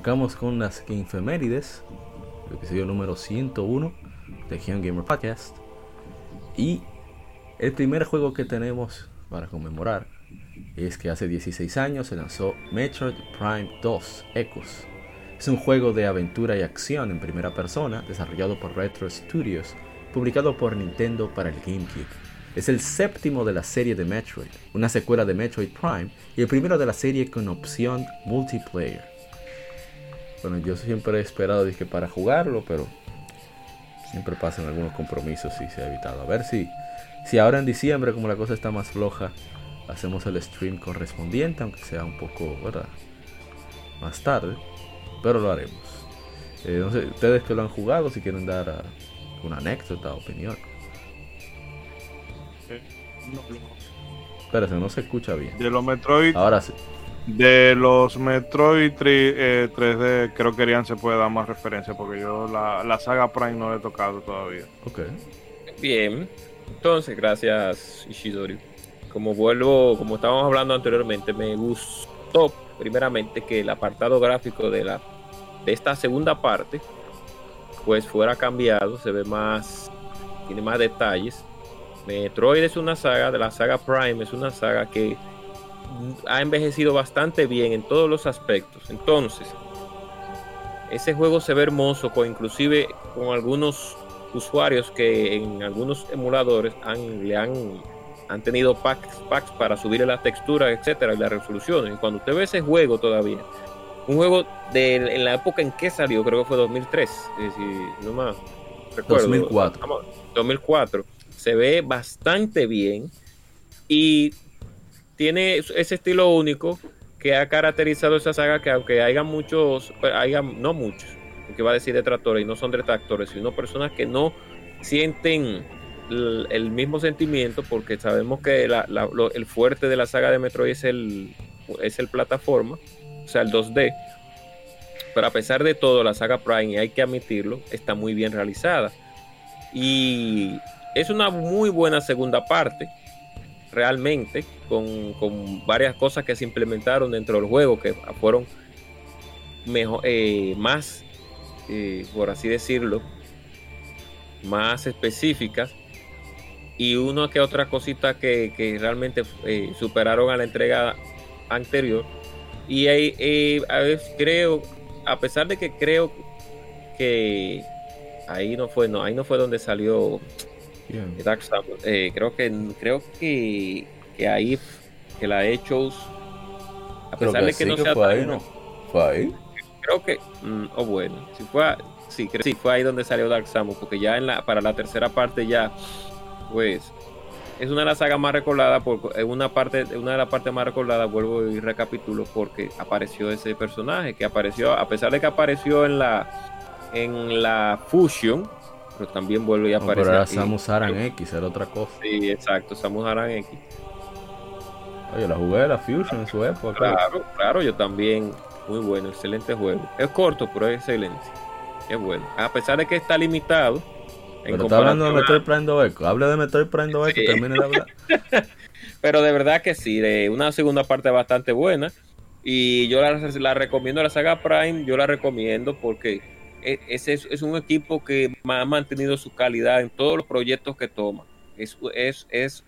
Arrancamos con las Gamefemérides, el episodio número 101 de Game Gamer Podcast. Y el primer juego que tenemos para conmemorar es que hace 16 años se lanzó Metroid Prime 2 Echoes. Es un juego de aventura y acción en primera persona desarrollado por Retro Studios, publicado por Nintendo para el GameCube. Es el séptimo de la serie de Metroid, una secuela de Metroid Prime y el primero de la serie con opción multiplayer. Bueno, yo siempre he esperado dije, para jugarlo, pero siempre pasan algunos compromisos y se ha evitado. A ver si, si ahora en diciembre, como la cosa está más floja, hacemos el stream correspondiente, aunque sea un poco, ¿verdad? Más tarde, pero lo haremos. Eh, no sé, ustedes que lo han jugado, si quieren dar uh, una anécdota, opinión. No, Espérate, no se escucha bien. De los Metroid, Ahora sí. De los Metroid 3, eh, 3D, creo que Rian se puede dar más referencia porque yo la, la saga Prime no la he tocado todavía. Ok. Bien, entonces gracias Ishidori. Como vuelvo, como estábamos hablando anteriormente, me gustó primeramente que el apartado gráfico de la de esta segunda parte pues fuera cambiado, se ve más, tiene más detalles. Metroid es una saga, de la saga Prime es una saga que ha envejecido bastante bien en todos los aspectos. Entonces, ese juego se ve hermoso, con, inclusive con algunos usuarios que en algunos emuladores han, le han, han tenido packs, packs para subirle la textura, etcétera, y la resolución. Y cuando usted ve ese juego todavía, un juego de en la época en que salió, creo que fue 2003, eh, si no más recuerdo. 2004. Vamos, 2004. Se ve bastante bien y tiene ese estilo único que ha caracterizado esa saga que aunque haya muchos, pues, haya, no muchos, porque va a decir detractores y no son detractores, sino personas que no sienten el, mismo sentimiento porque sabemos que el fuerte de la saga de Metroid es el, es el plataforma, o sea, el 2D. Pero a pesar de todo, la saga Prime, y hay que admitirlo, está muy bien realizada. Y es una muy buena segunda parte, realmente, con, con varias cosas que se implementaron dentro del juego que fueron mejor, eh, más, eh, por así decirlo, más específicas. Y una que otra cosita que, que realmente eh, superaron a la entrega anterior. Y ahí, a veces creo, a pesar de que creo que ahí no fue, no, ahí no fue donde salió Dark Samus. Eh, creo que creo que, que ahí que la Hechos a Creo pesar que de que no que sea fue tan- ahí, ¿no? Fue ahí. creo que mm, o bueno si fue a- sí creo sí fue ahí donde salió Dark Samus porque ya en la para la tercera parte ya pues es una de las sagas más recordadas por una parte una de las partes más recordadas vuelvo y recapitulo porque apareció ese personaje que apareció a pesar de que apareció en la en la Fusion pero también vuelve y No, aparece pero era aquí. Samus Aran X, era otra cosa. sí exacto Samus Aran X Oye, la jugué de la Fusion en su época. Claro, claro, yo también. Muy bueno, excelente juego. Es corto, pero es excelente. Es bueno. A pesar de que está limitado. en Pero está hablando de comparación Metroid Prime 2 Echo. Hable de Metroid Prime 2 Echo Sí. termine de hablar. Pero de verdad que sí, de una segunda parte bastante buena. Y yo la, la recomiendo, la saga Prime, yo la recomiendo porque e- es, es un equipo que ha mantenido su calidad en todos los proyectos que toma. Es, es, es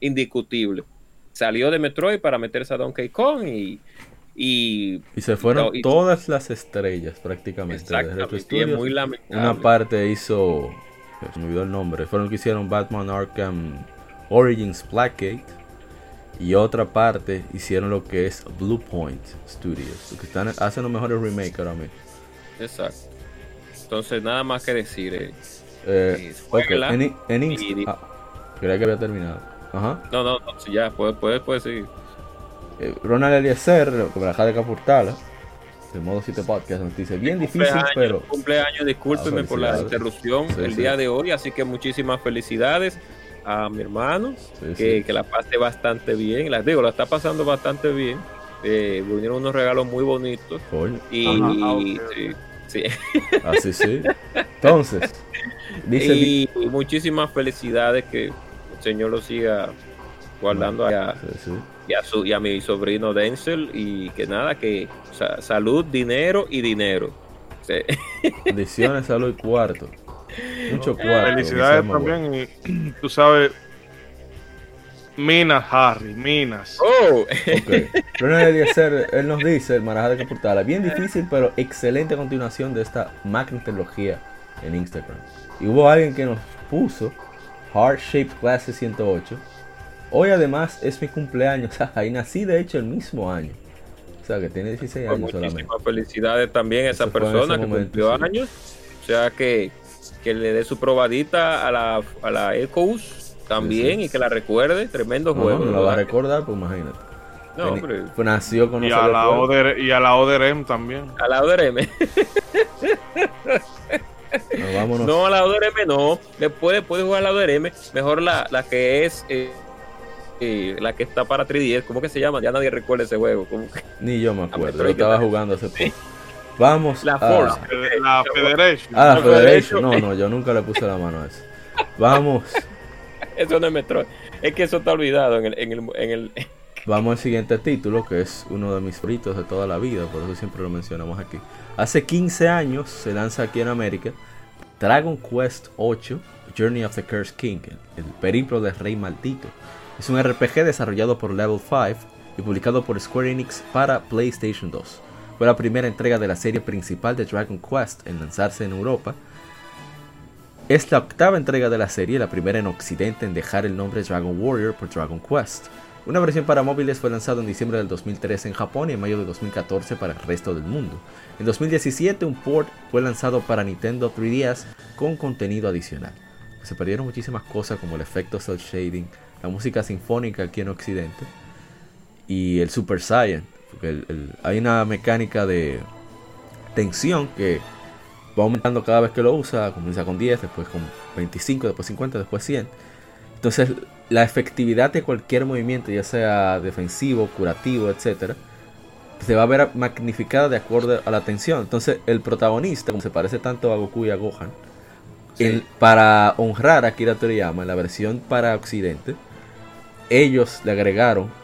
indiscutible. Salió de Metroid para meterse a Donkey Kong y, y Y se fueron y- todas las estrellas prácticamente y es muy lamentable. Una parte hizo. Se me olvidó el nombre. Fueron los que hicieron Batman Arkham Origins Blackgate. Y otra parte hicieron lo que es Blue Point Studios, que están, hacen los mejores remakes ahora mismo. Exacto. Entonces, nada más que decir. Eh, Eh, juégala en, en Inst- y- ah, creía que había terminado. Ajá. no, no, no, sí, ya, puedes puede, puede seguir. Eh, Ronald Eliezer, Baraja de Capurtala, de modo 7 podcast, nos dice: Bien difícil, Cumpleaños, pero. cumpleaños, discúlpenme Ah, por la interrupción Sí, el sí. día de hoy, así que muchísimas felicidades a mi hermano, Sí, que, sí. que la pase bastante bien, las digo, la está pasando bastante bien, eh, vinieron unos regalos muy bonitos Coño, y, Ajá, ah, ok, sí, sí. así sí. Entonces, dice. y, y muchísimas felicidades que el Señor lo siga guardando a, Sí, sí. y a, su, y a mi sobrino Denzel y que nada, que sa- salud, dinero y dinero. Sí. Bendiciones, salud y cuarto. Mucho cuarto. Felicidades también. Y tú sabes, Minas, Harry, Minas. Oh, Ok. Ronald Eliezer, él nos dice, el Marajá de Capurtala, bien difícil, pero excelente continuación de esta magna trilogía en Instagram. Y hubo alguien que nos puso Heart Shaped Clase 108. Hoy además es mi cumpleaños. Ahí nací de hecho el mismo año. O sea que tiene 16 Pues años solamente. muchísimas felicidades también a esa Eso persona que momento, cumplió sí. años. O sea que, que le dé su probadita a la, a la Ecos también Sí, sí. y que la recuerde. Tremendo No, juego. no, no la va a recordar, pues imagínate. No, hombre, pues nació con Y nosotros a, la. Oder, y a la Oderem también. a la ODRM. No, vámonos. No, a la ODRM no. Después puede jugar a la ODRM. Mejor la, la que es. eh, eh, la que está para 3DS. ¿Cómo que se llama? Ya nadie recuerda ese juego. ¿Cómo que- Ni yo me acuerdo. Metroid Yo estaba jugando hace poco. Vamos La a- Force. La Federation. Ah, la. Federation. No, no, yo nunca le puse la mano a eso. Vamos, Eso no es Metroid. Es que eso está olvidado en el. En el, en el vamos al siguiente título, que es uno de mis favoritos de toda la vida, por eso siempre lo mencionamos aquí. Hace 15 años se lanza aquí en América Dragon Quest 8, Journey of the Cursed King, el, el periplo del rey maldito. Es un RPG desarrollado por Level 5 y publicado por Square Enix para PlayStation 2. Fue la primera entrega de la serie principal de Dragon Quest en lanzarse en Europa Es la octava entrega de la serie, la primera en Occidente en dejar el nombre Dragon Warrior por Dragon Quest. Una versión para móviles fue lanzada en diciembre del 2013 en Japón y en mayo de 2014 para el resto del mundo. En 2017 un port fue lanzado para Nintendo 3DS con contenido adicional. Se perdieron muchísimas cosas como el efecto cel shading, la música sinfónica aquí en Occidente y el Super Saiyan. Porque hay una mecánica de tensión que va aumentando cada vez que lo usa, comienza con 10, después con 25, después 50, después 100. Entonces la efectividad de cualquier movimiento, ya sea defensivo, curativo, etcétera, se va a ver magnificada de acuerdo a la tensión. Entonces el protagonista, como se parece tanto a Goku y a Gohan, el- para honrar a Akira Toriyama en la versión para Occidente, ellos le agregaron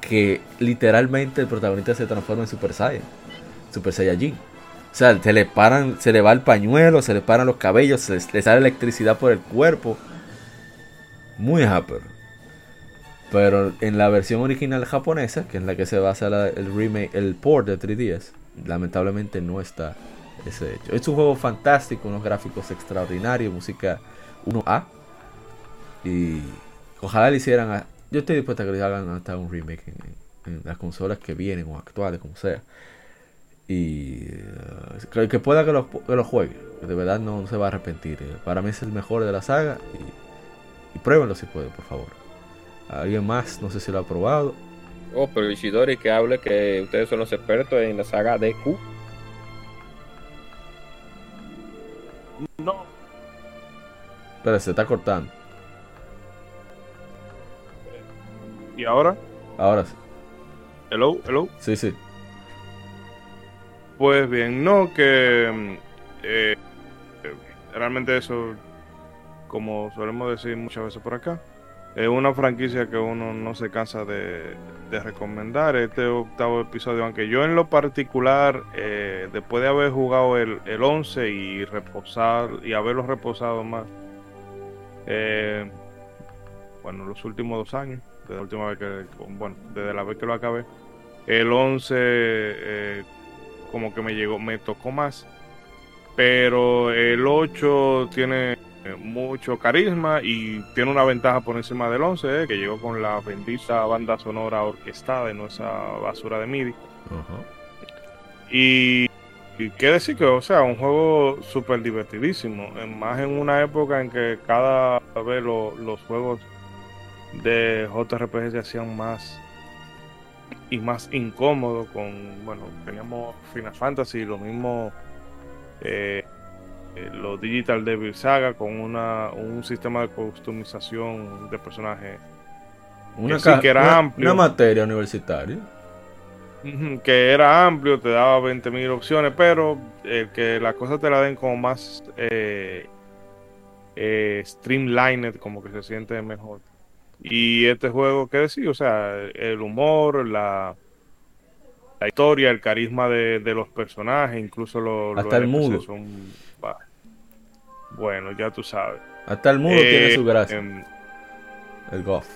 que literalmente el protagonista se transforma en Super Saiyan, Super Saiyajin. O sea, se le paran, se le va el pañuelo, se le paran los cabellos, se le sale electricidad por el cuerpo. Muy hyper. Pero en la versión original japonesa, que es la que se basa el remake, el port de 3DS, lamentablemente no está ese hecho. Es un juego fantástico, unos gráficos extraordinarios, música 1A. Y ojalá le hicieran. a- yo estoy dispuesto a que le hagan hasta un remake en las consolas que vienen o actuales, como sea. Y eh, que, que pueda que lo, que lo juegue. De verdad no, se va a arrepentir. eh. Para mí es el mejor de la saga. Y, y pruébenlo si pueden, por favor. Alguien más, no sé si lo ha probado. Oh, pero Ishidori que hable que ustedes son los expertos en la saga DQ. No, Pero se está cortando. y ahora, Ahora sí. hello, hello. Sí, sí. Pues bien, no, que mm, eh, eh, realmente eso, como solemos decir muchas veces por acá, es una franquicia que uno no se cansa de, de recomendar. Este octavo episodio, aunque yo en lo particular, eh, después de haber jugado el, el 11 y reposar y haberlo reposado más, bueno, los últimos dos años, desde la última vez que, bueno, desde la vez que lo acabé, el 11 eh, como que me llegó, me tocó más. Pero el 8 tiene, eh, mucho carisma y tiene una ventaja por encima del 11, eh, que llegó con la bendita banda sonora orquestada y no esa basura de MIDI. Y, y qué decir que, o sea, un juego súper divertidísimo, más en una época en que cada vez los juegos de JRPG se hacían más y más incómodos con, bueno, teníamos Final Fantasy, lo mismo... Eh, eh, los Digital Devil Saga con una, un sistema de customización de personajes una, que, era amplio. Una materia universitaria. Que era amplio, te daba 20.000 opciones, pero el que las cosas te la den como más eh, streamlined, como que se siente mejor. Y este juego, ¿qué decir? O sea, el humor, la, la historia, el carisma de, los personajes, incluso los, Hasta el mundo. Son, bueno, ya tú sabes. Hasta el mundo tiene su gracia. Em, el golf.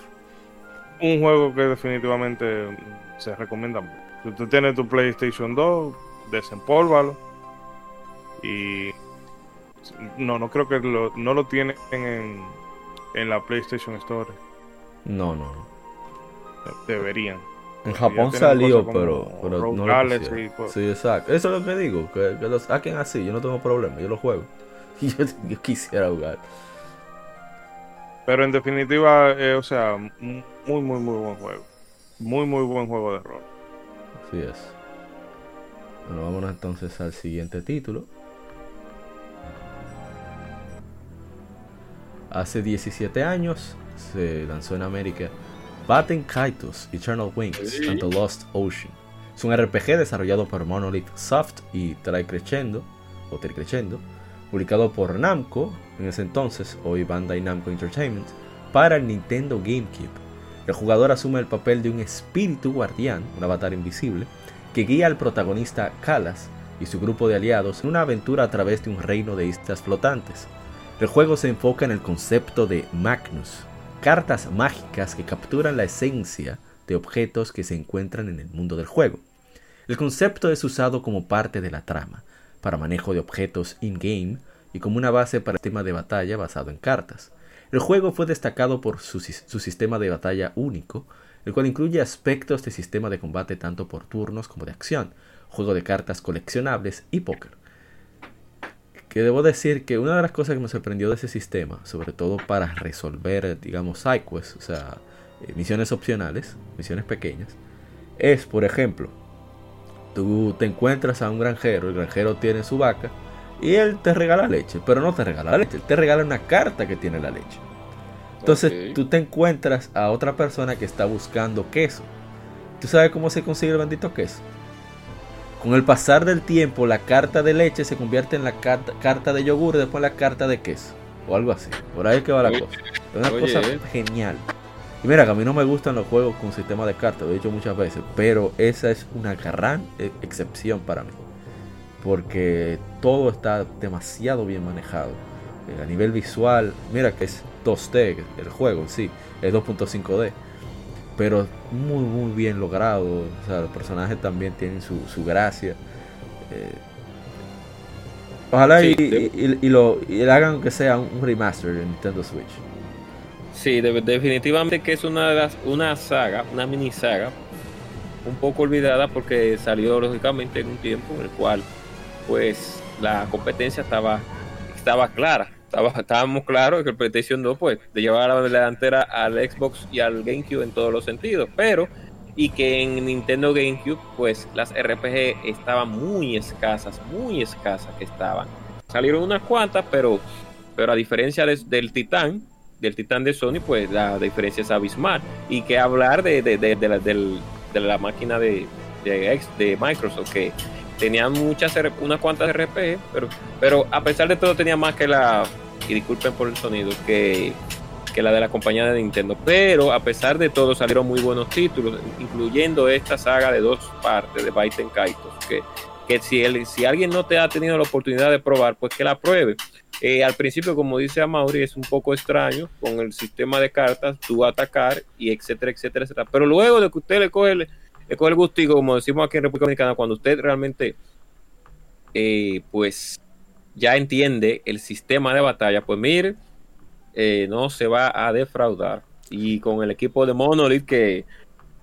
Un juego que definitivamente se recomienda Si tú tienes tu PlayStation 2, desempólvalo. Y. No, no creo que lo, no lo tienen en, en la PlayStation Store. No, no. Deberían. En Japón salió, pero, pero no lo Sí, exacto. Eso es lo que digo, que, que los saquen así, yo no tengo problema, yo lo juego. yo, quisiera jugar. Pero en definitiva, eh, o sea, muy, muy, muy buen juego. Muy, muy buen juego de rol. Así es. Bueno, vámonos entonces al siguiente título. Hace 17 años se lanzó en América Batten Kaitos Eternal Wings and the Lost Ocean. Es un RPG desarrollado por Monolith Soft y Try Crescendo, o publicado por Namco, en ese entonces, hoy Bandai Namco Entertainment, para el Nintendo GameCube. El jugador asume el papel de un espíritu guardián, un avatar invisible, que guía al protagonista Kalas y su grupo de aliados en una aventura a través de un reino de islas flotantes. El juego se enfoca en el concepto de Magnus, cartas mágicas que capturan la esencia de objetos que se encuentran en el mundo del juego. El concepto es usado como parte de la trama, para manejo de objetos in-game y como una base para el sistema de batalla basado en cartas. El juego fue destacado por su, sistema de batalla único, el cual incluye aspectos de sistema de combate tanto por turnos como de acción, juego de cartas coleccionables y póker. Que debo decir que una de las cosas que me sorprendió de ese sistema, sobre todo para resolver, digamos, sidequests, o sea, eh, misiones opcionales, misiones pequeñas, es, por ejemplo, Tú te encuentras a un granjero, el granjero tiene su vaca y él te regala leche, pero no te regala leche, él te regala una carta que tiene la leche. Entonces tú te encuentras a otra persona que está buscando queso. ¿Tú sabes cómo se consigue el bendito queso? Con el pasar del tiempo, la carta de leche se convierte en la carta, de yogur y después la carta de queso. O algo así. Por ahí es que va la cosa. Es una cosa genial. Y mira, que a mí no me gustan los juegos con sistema de cartas, lo he dicho muchas veces, pero esa es una gran e- excepción para mí. Porque todo está demasiado bien manejado. Eh, a nivel visual, mira que es 2D el juego, sí, es 2.5D. Pero muy, muy bien logrado. O sea, los personajes también tienen su, gracia. Eh, ojalá y, lo y hagan que sea un remaster de Nintendo Switch. Sí, definitivamente que es una, una saga, una mini saga, un poco olvidada porque salió lógicamente en un tiempo en el cual pues la competencia estaba, estaba clara. Estábamos claros que el PlayStation 2 pues de llevar la delantera al Xbox y al GameCube en todos los sentidos, pero y que en Nintendo GameCube pues las RPG estaban muy escasas, muy escasas que estaban. Salieron unas cuantas, pero, pero a diferencia del Titán, del Titán de Sony, pues la diferencia es abismal. Y que hablar de, de, de, la, la, máquina de, de, Microsoft, que tenía muchas, unas cuantas RPG, pero, pero a pesar de todo tenía más que la, y disculpen por el sonido, que, que la de la compañía de Nintendo. Pero a pesar de todo salieron muy buenos títulos, incluyendo esta saga de dos partes de Baiten Kaitos, que, que si, el, si alguien no te ha tenido la oportunidad de probar, pues que la pruebe. Eh, al principio, como dice Amaury, es un poco extraño con el sistema de cartas, tú atacar y etcétera, etcétera, etcétera. Pero luego de que usted le coge, le, coge el gustico, como decimos aquí en República Dominicana, cuando usted realmente, eh, pues, ya entiende el sistema de batalla, pues mire, eh, no se va a defraudar. Y con el equipo de Monolith, que,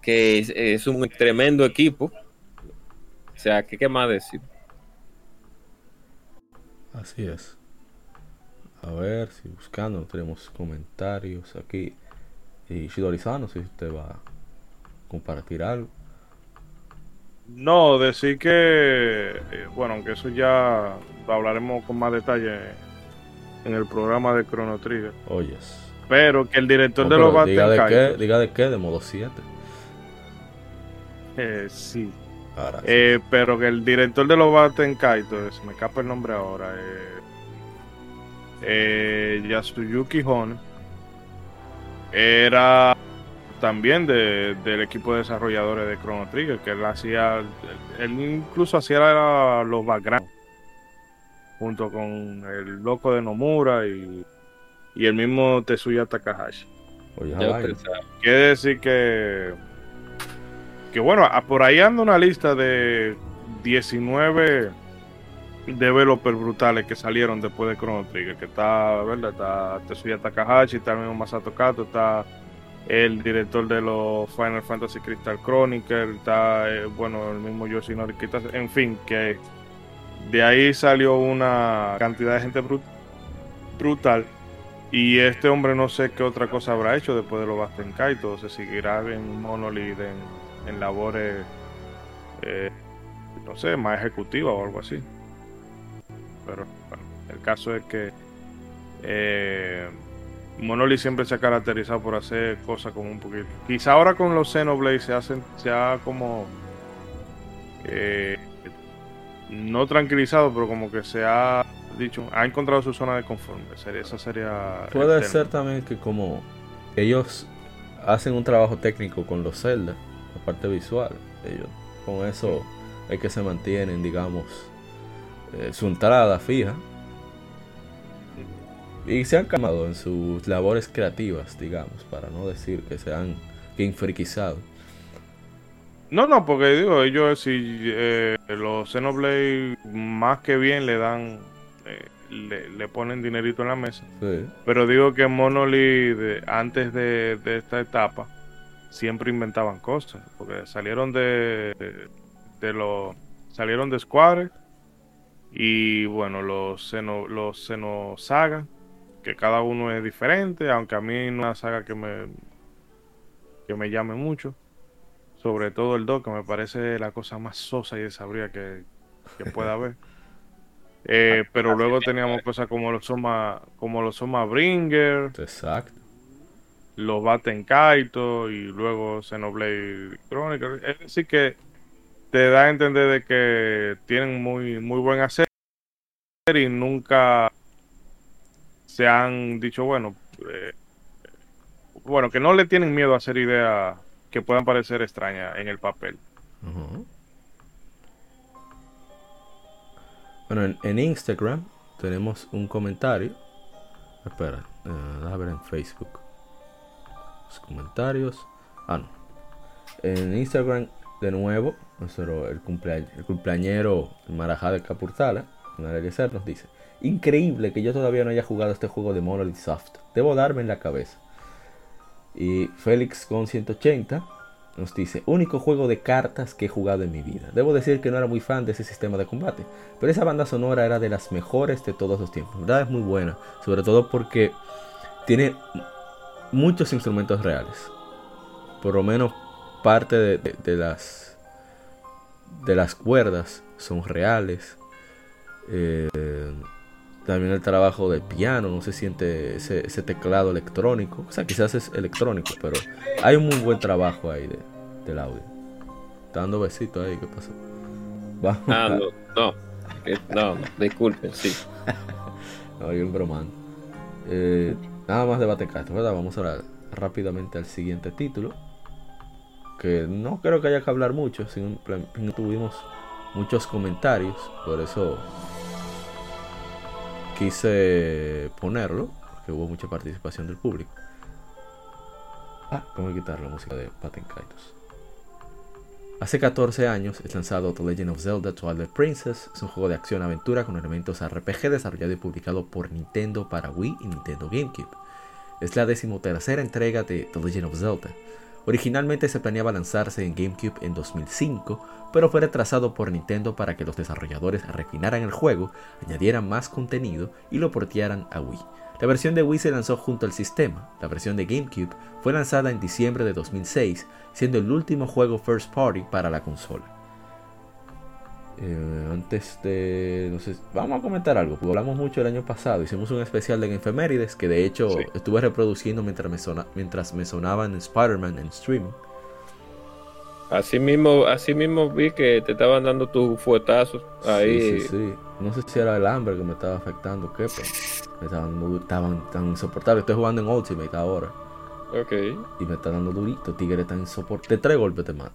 que es, es un tremendo equipo. O sea, ¿qué, más decir? Así es. A ver si buscando tenemos comentarios aquí. Y Shidorizano, si usted va a compartir algo. No, decir que, eh, bueno, aunque eso ya lo hablaremos con más detalle en el programa de Chrono Trigger, Oyes. pero que el director de los diga de qué, diga de qué, de modo 7. eh, sí, Ahora sí. Eh, pero que el director de los Batten Kaito, se me escapa el nombre ahora, eh, eh, Yasuyuki Hone, era también de- del equipo de desarrolladores de Chrono Trigger, que él hacía, él incluso hacía los backgrounds, junto con el loco de Nomura y, y el mismo Tetsuya Takahashi. Oye. Quiere decir que. Que bueno, a- por ahí anda una lista de 19 developers brutales que salieron después de Chrono Trigger. Que está, ¿verdad? Está Tetsuya Takahashi, está el mismo Masato Kato, está el director de los Final Fantasy Crystal Chronicle, está, eh, bueno, el mismo Yoshinori Kitase. En fin, que de ahí salió una cantidad de gente brut- brutal. Y este hombre no sé qué otra cosa habrá hecho después de los Basten Kaito. Se seguirá en Monolith en, en labores, eh, no sé, más ejecutivas o algo así. Pero bueno, el caso es que eh, Monolith siempre se ha caracterizado por hacer cosas como un poquito. Quizá ahora con los Xenoblade se hacen, se ha como eh, no tranquilizado, pero como que se ha dicho, ha encontrado su zona de confort. Sería, esa sería. Puede ser también que como ellos hacen un trabajo técnico con los Zelda, la parte visual, ellos con eso es que se mantienen, digamos, eh, su entrada fija. Y se han calmado en sus labores creativas, digamos, para no decir que se han infriquizado. No, no, porque digo, ellos si eh, los Xenoblade más que bien le dan, eh, le, le ponen dinerito en la mesa. Sí. Pero digo que Monolith, antes de, de esta etapa, siempre inventaban cosas. Porque salieron de, de los, salieron de Square y bueno, los Xeno, los Xenosaga, que cada uno es diferente, aunque a mí no es una saga que me, que me llame mucho. Sobre todo el 2, que me parece la cosa más sosa y desabrida que, que pueda haber. Eh, pero luego teníamos cosas como los Soma, como los Soma Bringer, Exacto. los Batten Kaito y luego Xenoblade Chronicles. Es decir que te da a entender de que tienen muy, muy buen hacer y nunca se han dicho, bueno, eh, bueno, que no le tienen miedo a hacer ideas que puedan parecer extrañas en el papel. Bueno, en, Instagram tenemos un comentario. Espera, eh, déjame ver en Facebook. Los comentarios. Ah, no. En Instagram, de nuevo, el, cumplea- el cumpleañero Marajá de Capurtala, Ser, nos dice: Increíble que yo todavía no haya jugado este juego de Monolith Soft. Debo darme en la cabeza. Y Félix con 180 nos dice, único juego de cartas que he jugado en mi vida. Debo decir que no era muy fan de ese sistema de combate, pero esa banda sonora era de las mejores de todos los tiempos. La verdad es muy buena, sobre todo porque tiene muchos instrumentos reales. Por lo menos parte de, las de las cuerdas son reales. Eh, también el trabajo del piano, no se siente ese, ese teclado electrónico. O sea, quizás es electrónico, pero hay un muy buen trabajo ahí de, del audio. Está dando besitos ahí, ¿qué pasó? Vamos. Ah, no, no, no, disculpen, sí. No, yo bromando. Eh, nada más de Battlecast, ¿verdad? Vamos ahora rápidamente al siguiente título. Que no creo que haya que hablar mucho, simplemente tuvimos muchos comentarios, por eso quise ponerlo, porque hubo mucha participación del público. Ah, tengo que quitar la música de Batten Kaitos. Hace 14 años es lanzado The Legend of Zelda Twilight Princess. Es un juego de acción-aventura con elementos RPG desarrollado y publicado por Nintendo para Wii y Nintendo GameCube. Es la decimotercera entrega de The Legend of Zelda. Originalmente se planeaba lanzarse en GameCube en 2005, pero fue retrasado por Nintendo para que los desarrolladores refinaran el juego, añadieran más contenido y lo portearan a Wii. La versión de Wii se lanzó junto al sistema. La versión de GameCube fue lanzada en diciembre de 2006, siendo el último juego first party para la consola. Eh, antes de. No sé, vamos a comentar algo, porque hablamos mucho el año pasado. Hicimos un especial de Efemérides que de hecho Sí. estuve reproduciendo mientras me, sona- mientras me sonaban Spider-Man en streaming. Así mismo, así mismo vi que te estaban dando tus fuetazos ahí. Sí, sí, sí. No sé si era el hambre que me estaba afectando o qué, pero me estaban, estaban tan insoportables. Estoy jugando en Ultimate ahora Ok. y me está dando durito. Tigre tan insoportable. De tres golpes te mata.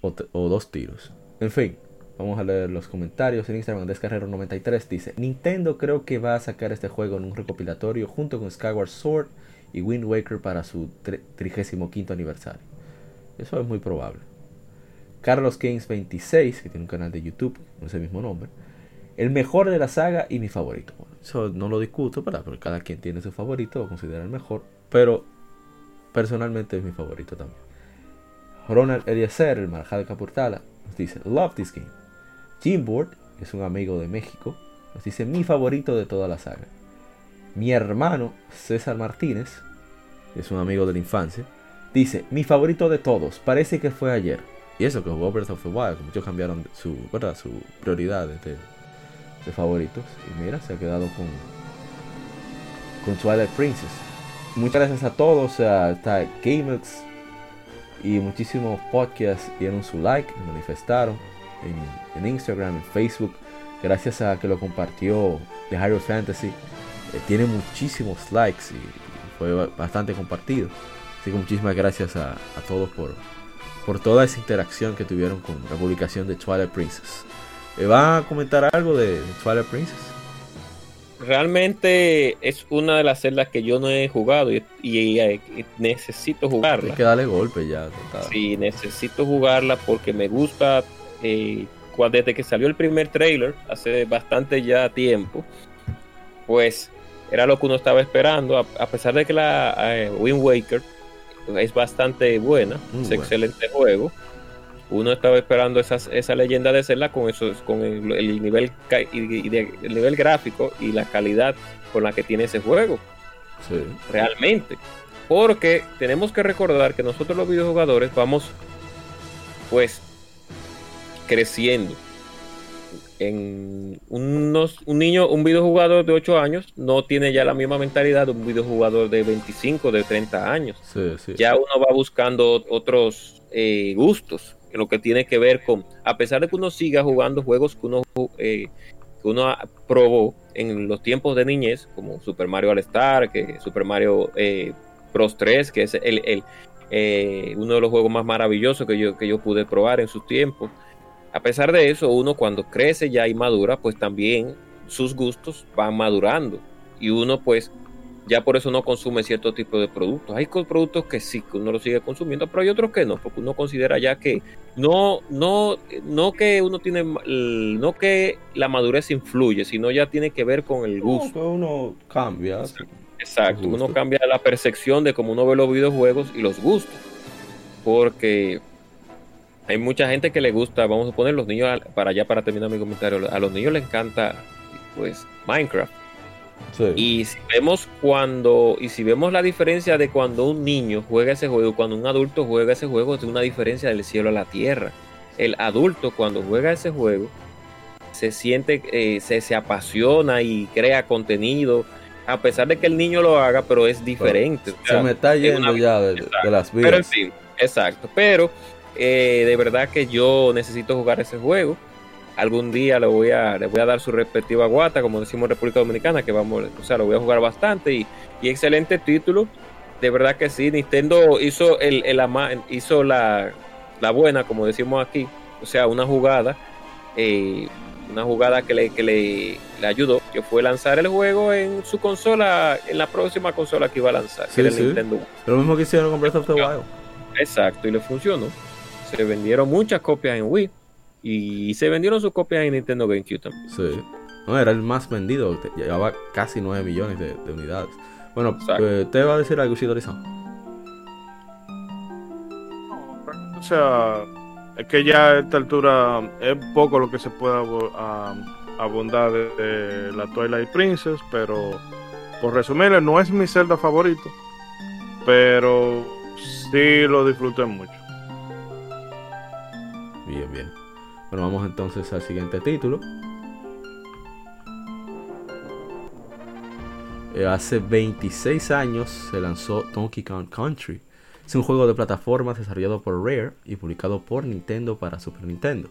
O, te- o dos tiros. En fin, vamos a leer los comentarios. En Instagram, Descarrero93 dice: Nintendo creo que va a sacar este juego en un recopilatorio junto con Skyward Sword y Wind Waker para su tri- 35 aniversario. Eso es muy probable. Carlos Games 26, que tiene un canal de YouTube con ese mismo nombre. El mejor de la saga y mi favorito. Eso no lo discuto, ¿verdad? Pero cada quien tiene su favorito o considera el mejor. Pero personalmente es mi favorito también. Ronald Eliezer, el marajá Capurtala, nos dice: Love this game. Jimboard, que es un amigo de México, nos dice: Mi favorito de toda la saga. Mi hermano César Martínez, es un amigo de la infancia, dice: Mi favorito de todos, parece que fue ayer. Y eso que jugó Breath of the Wild, muchos cambiaron su, ¿verdad? su prioridades de, de favoritos. Y mira, se ha quedado con, con Twilight Princess. Muchas gracias a todos, a, está GameX y muchísimos podcasts dieron su like, manifestaron en, en Instagram, en Facebook. Gracias a que lo compartió The Hero Fantasy. Eh, tiene muchísimos likes y fue ba- bastante compartido. Así que muchísimas gracias a, a todos por, por toda esa interacción que tuvieron con la publicación de Twilight Princess. Eh, ¿Va a comentar algo de, de Twilight Princess? Realmente es una de las celdas que yo no he jugado y, y, necesito Hay jugarla. que darle golpe ya. total. Sí, necesito jugarla porque me gusta. eh, desde que salió el primer trailer, hace bastante ya tiempo, pues era lo que uno estaba esperando. A, a pesar de que la eh, Wind Waker es bastante buena, Muy es buena. excelente juego. Uno estaba esperando esas, esa leyenda de Zelda con, esos, con el, el nivel, el nivel gráfico y la calidad con la que tiene ese juego Sí. realmente. Porque tenemos que recordar que nosotros los videojugadores vamos pues creciendo. En unos, un niño, un videojugador de 8 años no tiene ya la misma mentalidad de un videojugador de 25, de 30 años. Sí, sí. Ya uno va buscando otros eh, gustos, lo que tiene que ver con, a pesar de que uno siga jugando juegos que uno, eh, que uno probó en los tiempos de niñez, como Super Mario All Star, que Super Mario eh, Bros 3, que es el, el, eh, uno de los juegos más maravillosos que yo, que yo pude probar en sus tiempos. A pesar de eso, uno cuando crece ya y madura, pues también sus gustos van madurando. Y uno pues ya por eso no consume cierto tipo de productos. Hay productos que sí, que uno lo sigue consumiendo, pero hay otros que no, porque uno considera ya que no, no, no que uno tiene, no que la madurez influye, sino ya tiene que ver con el gusto. que uno cambia. Exacto, uno cambia la percepción de cómo uno ve los videojuegos y los gustos. Porque hay mucha gente que le gusta, vamos a poner los niños, para allá para terminar mi comentario, a los niños les encanta pues Minecraft. Sí. Y si vemos cuando, y si vemos la diferencia de cuando un niño juega ese juego, cuando un adulto juega ese juego, es una diferencia del cielo a la tierra. El adulto cuando juega ese juego se siente, eh, se, se apasiona y crea contenido, a pesar de que el niño lo haga, pero es diferente. O Se me está es yendo ya de, de las vidas. pero en fin, exacto. Pero eh, de verdad que yo necesito jugar ese juego. Algún día le voy a, le voy a dar su respectiva guata, como decimos en República Dominicana, que vamos, o sea, lo voy a jugar bastante y, y excelente título. De verdad que sí, Nintendo hizo el, el ama- hizo la, la buena, como decimos aquí, o sea, una jugada, eh, una jugada que le, que le, le ayudó, que fue lanzar el juego en su consola, en la próxima consola que iba a lanzar, Sí, que sí. Nintendo Lo mismo que hicieron con Breath of the Wild. Exacto, y le funcionó. Se vendieron muchas copias en Wii y se vendieron sus copias en Nintendo GameCube también. Sí. No, era el más vendido, llevaba casi 9 millones de, de unidades. Bueno, Exacto. eh, te va a decir algo, Shidori-san? O sea, es que ya a esta altura es poco lo que se puede abundar de, de la Twilight Princess, pero por resumirle, no es mi Zelda favorito, pero sí lo disfruté mucho. Bien, bien. Bueno, vamos entonces al siguiente título. Eh, hace 26 años se lanzó Donkey Kong Country. Es un juego de plataformas desarrollado por Rare y publicado por Nintendo para Super Nintendo.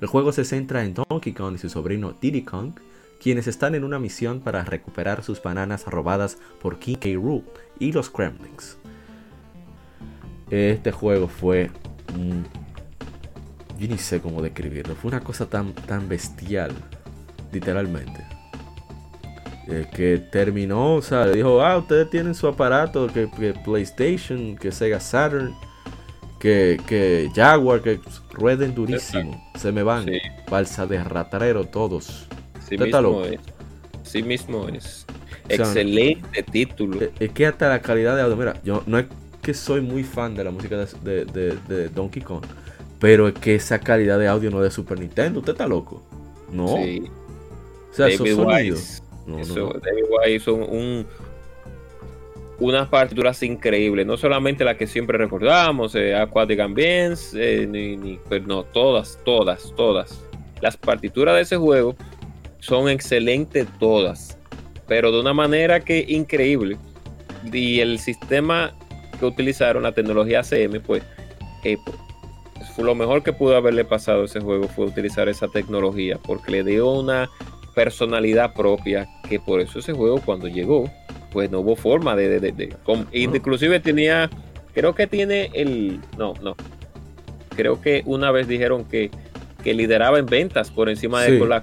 El juego se centra en Donkey Kong y su sobrino Diddy Kong, quienes están en una misión para recuperar sus bananas robadas por King K. Rool y los Kremlings. Este juego fue yo ni sé cómo describirlo. Fue una cosa tan, tan bestial, literalmente. Eh, que terminó, o sea, dijo, ah, ustedes tienen su aparato, que, que PlayStation, que Sega Saturn, que, que Jaguar, que rueden durísimo. Se me van. Sí. Balsa de ratrero todos. Sí mismo loco. es. Sí mismo es. sea, Excelente título. Es que hasta la calidad de audio, mira, yo no es que soy muy fan de la música de, de- de- de Donkey Kong, pero es que esa calidad de audio no es de Super Nintendo, usted está loco. No, Sí. o sea, esos sonidos. No, Eso, no. David Wise hizo un, unas partituras increíbles, no solamente las que siempre recordamos, eh, Aquatic Ambience, eh, ni, ni- pero no, todas, todas, todas. Las partituras de ese juego son excelentes todas, pero de una manera que increíble. Y el sistema que utilizaron, la tecnología ACM, pues, eh, lo mejor que pudo haberle pasado a ese juego fue utilizar esa tecnología, porque le dio una personalidad propia, que por eso ese juego cuando llegó, pues no hubo forma de... de- de- inclusive tenía, creo que tiene el... No, no. Creo que una vez dijeron que, que lideraba en ventas por encima de, Sí. la-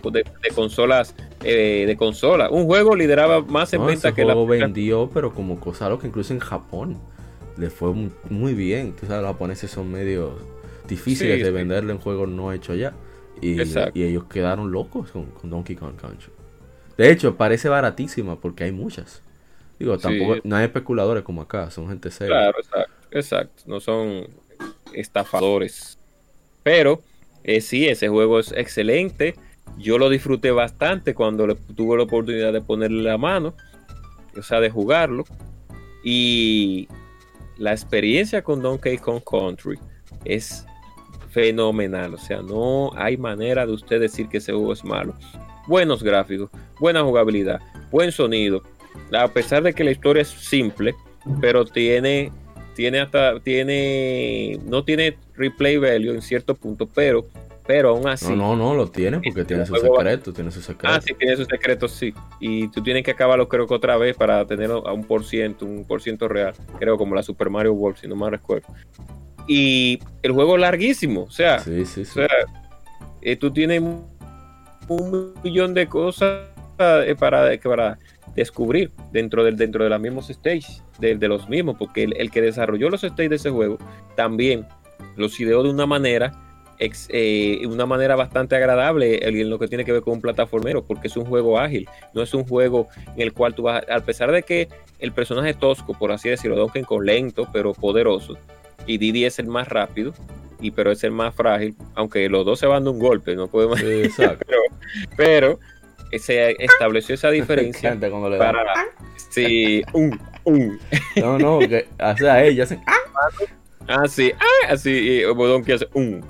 consolas, eh, de consola. Un juego lideraba más en No, ventas que la... juego vendió, pero como cosa lo que incluso en Japón le fue mu- muy bien. Tú sabes, los japoneses son medio difíciles Sí, de venderle en juegos no hechos allá. Y, ellos quedaron locos con, con Donkey Kong Country. De hecho, parece baratísima porque hay muchas. Digo, tampoco, no hay especuladores como acá, son gente seria. Claro, exacto, exacto. No son estafadores. Pero eh, sí, ese juego es excelente. Yo lo disfruté bastante cuando le, tuve la oportunidad de ponerle la mano, o sea, de jugarlo. Y la experiencia con Donkey Kong Country es fenomenal. O sea, no hay manera de usted decir que ese juego es malo. Buenos gráficos, buena jugabilidad, buen sonido. A pesar de que la historia es simple, pero tiene tiene hasta tiene no tiene replay value en cierto punto pero pero aún así No, no, no, lo tiene porque tiene sus secretos, tiene sus secretos. ah sí tiene sus secretos sí y tú tienes que acabarlo creo que otra vez para tener a un por ciento un por ciento real creo como la Super Mario World si no me recuerdo y el juego es larguísimo o sea Sí, sí, o sí. sea, eh, tú tienes un millón de cosas eh, para, para descubrir dentro del dentro de los mismos stages, de, de los mismos, porque el, el que desarrolló los stages de ese juego también los ideó de una manera ex- eh, una manera bastante agradable en lo que tiene que ver con un plataformero, porque es un juego ágil, no es un juego en el cual tú vas, a, a pesar de que el personaje tosco, por así decirlo, Donkey Kong lento pero poderoso, y Diddy es el más rápido, y pero es el más frágil, aunque los dos se van de un golpe, no podemos, Sí, exacto. pero se estableció esa diferencia para sí, un, un, No, no, que, o sea, ellos hacen. Ah, sí, ah, así, y hace un.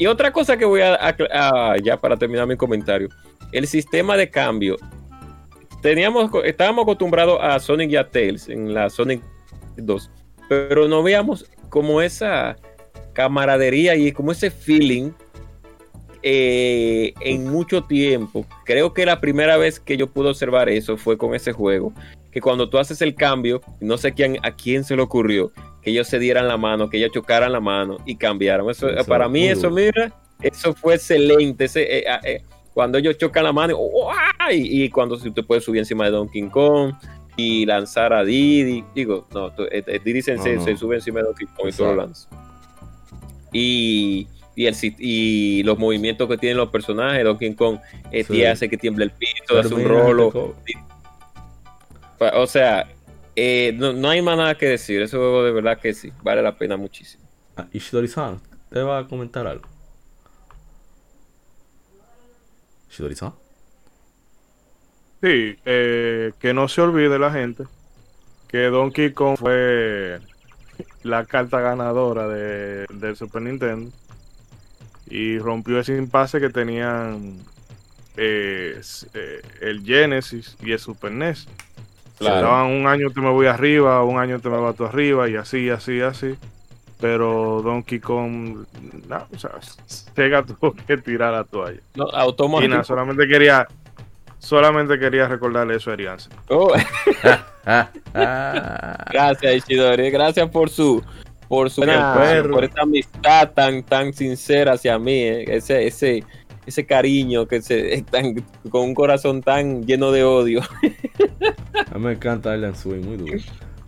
Y otra cosa que voy a, a- ya para terminar mi comentario, el sistema de cambio. Teníamos, estábamos acostumbrados a Sonic y a Tails en la Sonic 2, pero no veíamos como esa camaradería y como ese feeling eh, en mucho tiempo. Creo que la primera vez que yo pude observar eso fue con ese juego, que cuando tú haces el cambio, no sé quién, a quién se le ocurrió, que ellos se dieran la mano, que ellos chocaran la mano y. Eso, Eso para mí, eso, mira, eso fue excelente. Ese, eh, ah, eh, cuando ellos chocan la mano, y, y cuando si te puedes subir encima de Donkey Kong y lanzar a Didi, digo, no, eh, Didi se, No, se- no. se sube encima de Donkey Kong y tú lo lanzas. y, y, el, sit- y los movimientos que tienen los personajes. Donkey Kong eh, Sí. te hace que tiemble el piso, hace un rolo. O sea, eh, no, no hay más nada que decir. Ese juego de verdad que sí, vale la pena muchísimo. Ah, Ishidori-san, ¿te va a comentar algo? Ishidori-san. Sí, eh, que no se olvide la gente que Donkey Kong fue la carta ganadora de, del Super Nintendo y rompió ese impasse que tenían eh, eh, el Genesis y el Super NES. Claro. Estaban un año te me voy arriba, un año te me vas tú arriba y así, así, así. Pero Donkey Kong, no, o sea, Sega tuvo que tirar la toalla. No, Y nada, automático. solamente quería, solamente quería recordarle eso a Arianza. Oh, gracias, Ishidori. Gracias por su por su por esta amistad tan tan sincera hacia mí, eh. ese ese ese cariño que se tan, con un corazón tan lleno de odio. A mí me encanta Island Swing, muy duro.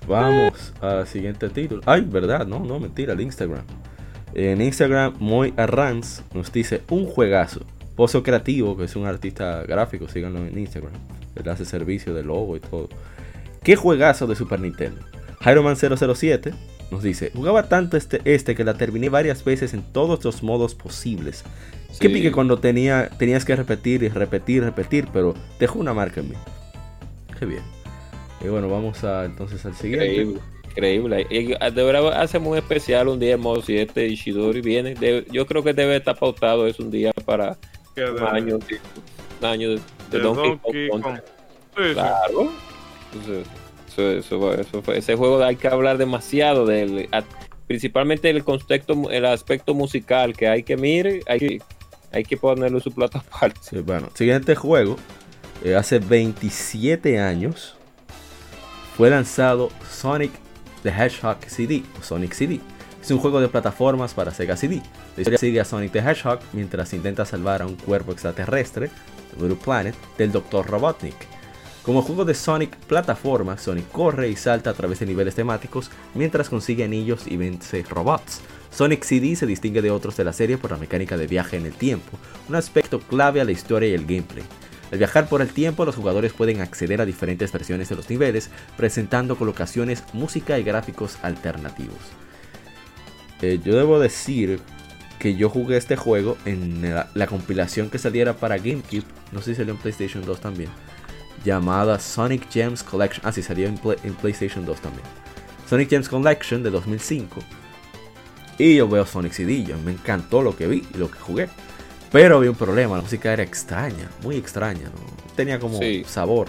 Vamos al siguiente título. Ay, verdad, no, no, mentira, el Instagram. En Instagram, Moy Arranz nos dice un juegazo. Pozo Creativo, que es un artista gráfico, síganlo en Instagram. Él hace servicio de logo y todo. ¿Qué juegazo de Super Nintendo? Hyroman 007 nos dice, jugaba tanto este, este que la terminé varias veces en todos los modos posibles. Qué Sí. pique cuando tenía, tenías que repetir y repetir, repetir, pero dejó una marca en mí. Qué bien. Y bueno, vamos a, entonces al siguiente. Increíble, increíble. Y, ah, De verdad hace muy especial un día en modo 7 Ishidori viene. de- yo creo que debe estar pautado es un día para Que un de- año, un año de, de de Donkey, Donkey Kong. Kong. Sí, sí. Claro. Eso, eso, eso- ese juego hay que hablar demasiado de él. principalmente el contexto, el aspecto musical que hay que mirar, hay que, hay que ponerlo en su plato aparte. Sí, bueno, siguiente juego. Eh, hace 27 años fue lanzado Sonic the Hedgehog CD o Sonic CD. Es un juego de plataformas para Sega CD. La historia sigue a Sonic the Hedgehog mientras intenta salvar a un cuerpo extraterrestre, Little Planet, del Dr. Robotnik. Como juego de Sonic plataforma, Sonic corre y salta a través de niveles temáticos mientras consigue anillos y vence robots. Sonic CD se distingue de otros de la serie por la mecánica de viaje en el tiempo, un aspecto clave a la historia y el gameplay. Al viajar por el tiempo, los jugadores pueden acceder a diferentes versiones de los niveles, presentando colocaciones, música y gráficos alternativos. Eh, yo debo decir que yo jugué este juego en la, la compilación que saliera para GameCube, no sé si salió en PlayStation 2 también, llamada Sonic Gems Collection. Ah, sí, salió en PlayStation 2 también. Sonic Gems Collection de 2005. Y yo veo Sonic CD, yo me encantó lo que vi y lo que jugué. Pero había un problema, la música era extraña, muy extraña, ¿no? tenía como Sí. sabor.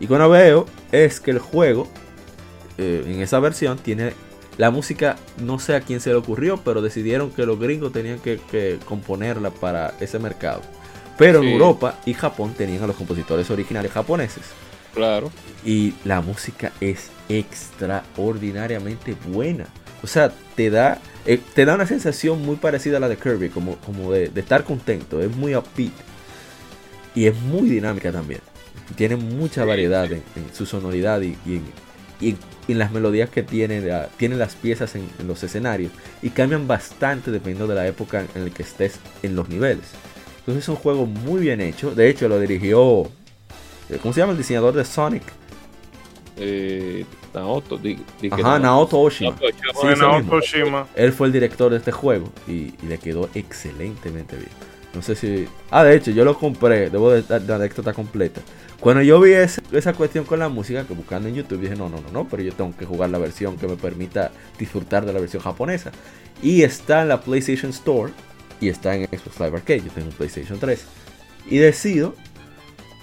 Y cuando veo es que el juego, eh, en esa versión, tiene la música, no sé a quién se le ocurrió, pero decidieron que los gringos tenían que, que componerla para ese mercado. Pero Sí. en Europa y Japón tenían a los compositores originales japoneses. Claro. Y la música es extraordinariamente buena. O sea, te da, eh, te da una sensación muy parecida a la de Kirby, como, como de, de estar contento. Es muy upbeat. Y es muy dinámica también. Tiene mucha variedad. En, en su sonoridad y, y en, y en- en las melodías que tiene, la- tiene las piezas en, en los escenarios. Y cambian bastante dependiendo de la época en la que estés en los niveles. Entonces es un juego muy bien hecho. De hecho, lo dirigió. eh, ¿Cómo se llama el diseñador de Sonic? Eh, Naoto, di- Ajá. Naoto Oshima. Naoto Oshima. Sí. Él fue el director de este juego y, y le quedó excelentemente bien. No sé si. Ah, de hecho, yo lo compré. Debo de dar la anécdota completa. Cuando yo vi ese- esa cuestión con la música, que buscando en YouTube, dije: no, no, no, no, pero yo tengo que jugar la versión que me permita disfrutar de la versión japonesa. Y está en la PlayStation Store y está en Xbox Live Arcade. Yo tengo un PlayStation 3. Y decido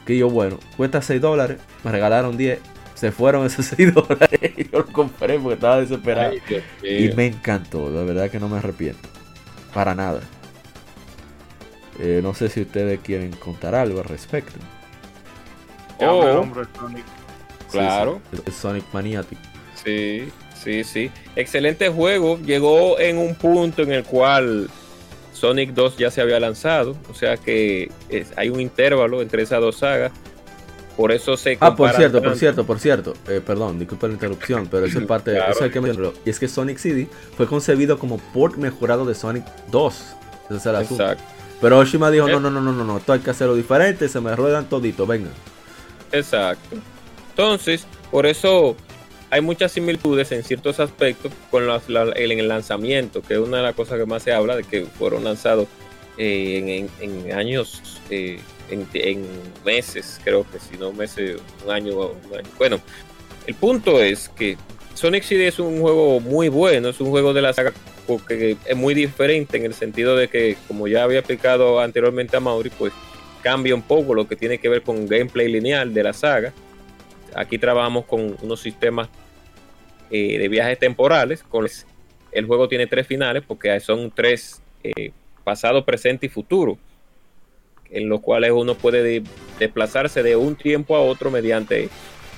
que yo, bueno, cuesta 6 dólares, me regalaron 10. Se fueron esos 6 dólares y yo lo compré porque estaba desesperado. Ay, Y me encantó, la verdad que no me arrepiento. Para nada. Eh, no sé si ustedes quieren contar algo al respecto. El Oh. hombre Sonic. Claro. Sí, sí, el Sonic Maniatic. Sí, sí, sí. Excelente juego. Llegó en un punto en el cual Sonic 2 ya se había lanzado. O sea que es- hay un intervalo entre esas dos sagas. Por eso se Ah, por cierto, por cierto, por cierto. Eh, perdón, disculpa la interrupción, pero eso es parte Claro. eso hay que mencionarlo. Y es que Sonic City fue concebido como port mejorado de Sonic 2. Ese es el asunto. Exacto, Pero Oshima dijo, no, no, no, no, no, no, esto hay que hacerlo diferente, se me ruedan todito, venga. exacto. Entonces, por eso hay muchas similitudes en ciertos aspectos con las- la- el, el lanzamiento, que es una de las cosas que más se habla, de que fueron lanzados eh, en, en- en años, eh, en, en meses, creo que si no meses, un año, un año. Bueno, el punto es que Sonic City es un juego muy bueno, es un juego de la saga porque es muy diferente en el sentido de que, como ya había explicado anteriormente a Mauri, pues cambia un poco lo que tiene que ver con gameplay lineal de la saga. Aquí trabajamos con unos sistemas eh, de viajes temporales. Con el juego tiene tres finales porque son tres eh, pasado, presente y futuro, en los cuales uno puede de- desplazarse de un tiempo a otro mediante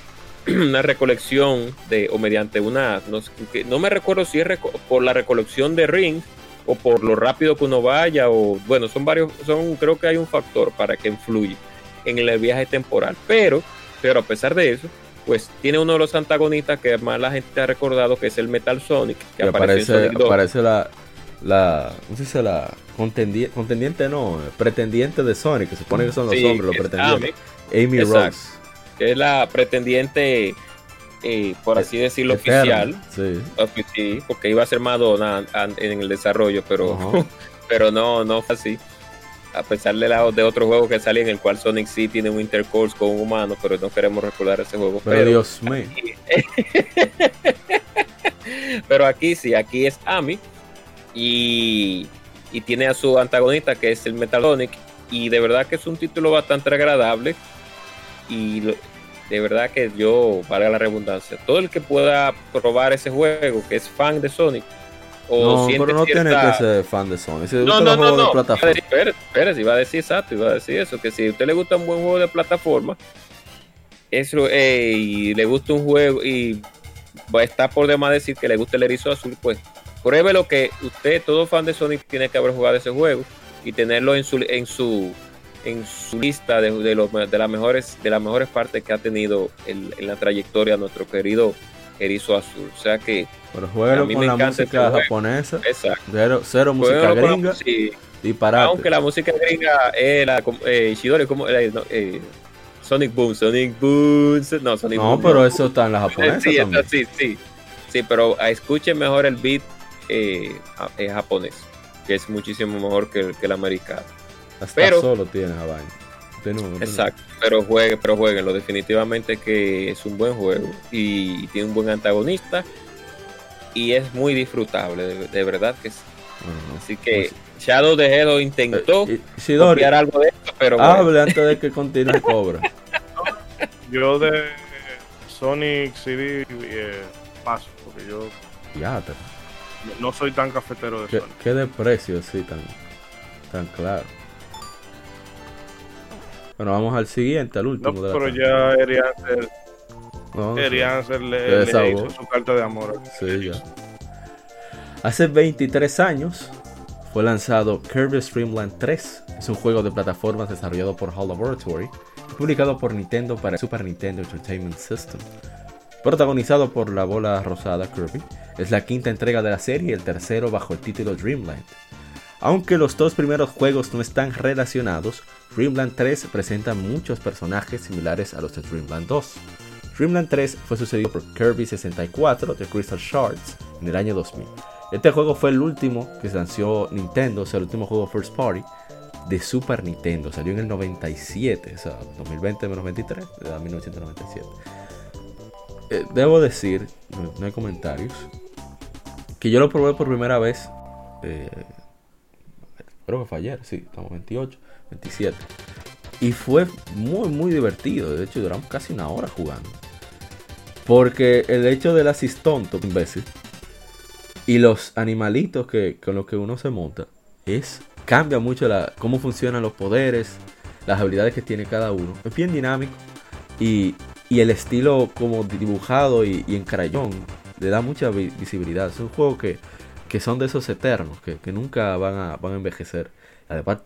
una recolección de o mediante una no, no me recuerdo si es por la recolección de rings o por lo rápido que uno vaya o bueno son varios son creo que hay un factor para que influye en el viaje temporal pero pero a pesar de eso pues tiene uno de los antagonistas que más la gente ha recordado que es el Metal Sonic que Que apareció en aparece, Sonic 2. aparece la, la, ¿cómo se dice? La contendi- contendiente, no, pretendiente de Sonic, que se supone que son los Sí, hombres, los pretendientes. Amy Exacto. Rose. que es la pretendiente eh, por así decirlo Eterna, oficial Sí. Sí, porque iba a ser Madonna en el desarrollo, pero, pero no, no fue así. A pesar de, la, de otro juego que sale en el cual Sonic sí tiene un intercourse con un humano, pero no queremos recordar ese juego. Pero, Pero, Dios mío. pero aquí sí, aquí es Amy y, y tiene a su antagonista que es el Metal Sonic y de verdad que es un título bastante agradable y lo- de verdad que yo, valga la redundancia, todo el que pueda probar ese juego, que es fan de Sonic o No, siente pero no tiene que ser fan de Sonic. Si no, no, no, no. de plataforma. Espérate, espérate, iba a decir exacto, iba a decir eso, que si a usted le gusta un buen juego de plataforma, eso, eh, y le gusta un juego y va a estar por demás decir que le gusta el erizo azul, pues pruebe lo que usted, todo fan de Sonic, tiene que haber jugado ese juego y tenerlo en su en su en su lista de, de, los, de las mejores de las mejores partes que ha tenido el- en la trayectoria nuestro querido erizo azul. O sea que Pero mí con me la encanta música juego. japonesa. exacto. Cero, cero música con la- gringa. sí, Disparate. Aunque la música gringa es la com- eh, Ishidori, como eh, no, eh, Sonic Boom, Sonic Boom, no, Sonic No, Boom. pero eso está en la Eh, japonesa sí, también. sí, sí, sí, pero escuchen mejor el beat eh, eh, japonés, que es muchísimo mejor que, el- que el americano. Hasta pero- solo tiene vaina. Continúa, continúa. Exacto, pero jueguen, pero jueguenlo, definitivamente que es un buen juego y tiene un buen antagonista y es muy disfrutable, de, de verdad que sí. Así que Shadow the Hedgehog intentó Eh, copiar algo de esto, pero bueno. hable antes de que continúe Cobra. Yo de Sonic CD eh, paso, porque yo Ya, te- no soy tan cafetero de qué, Sonic. qué desprecio así tan, tan claro. Bueno, vamos al siguiente, al No, último. de la pero tarde. ya Erianser, No, no le, le hizo su carta de amor. Sí, ya. Hace 23 años fue lanzado Kirby's Dream Land 3. Es un juego de plataformas desarrollado por HAL Laboratory y publicado por Nintendo para Super Nintendo Entertainment System. Protagonizado por la bola rosada Kirby, es la quinta entrega de la serie y el tercero bajo el título Dreamland. Aunque los dos primeros juegos no están relacionados, Dreamland 3 presenta muchos personajes similares a los de Dreamland 2. Dreamland 3 fue sucedido por Kirby 64 de Crystal Shards en el año 2000. Este juego fue el último que lanzó Nintendo, o sea, el último juego first party de Super Nintendo. Salió en el 97, o sea, 2020 menos 23, de la 1997. Eh, debo decir, no, hay comentarios, que yo lo probé por primera vez, eh, creo que fue ayer, sí, estamos 28, 27. Y fue muy, muy divertido. De hecho, duramos casi una hora jugando. Porque el hecho del asistonto, imbécil, y los animalitos que, con los que uno se monta, es cambia mucho la, cómo funcionan los poderes, las habilidades que tiene cada uno. Es bien dinámico. Y, y el estilo como dibujado y, y en crayón le da mucha vi- visibilidad. Es un juego que, que son de esos eternos, que, que nunca van a, van a envejecer.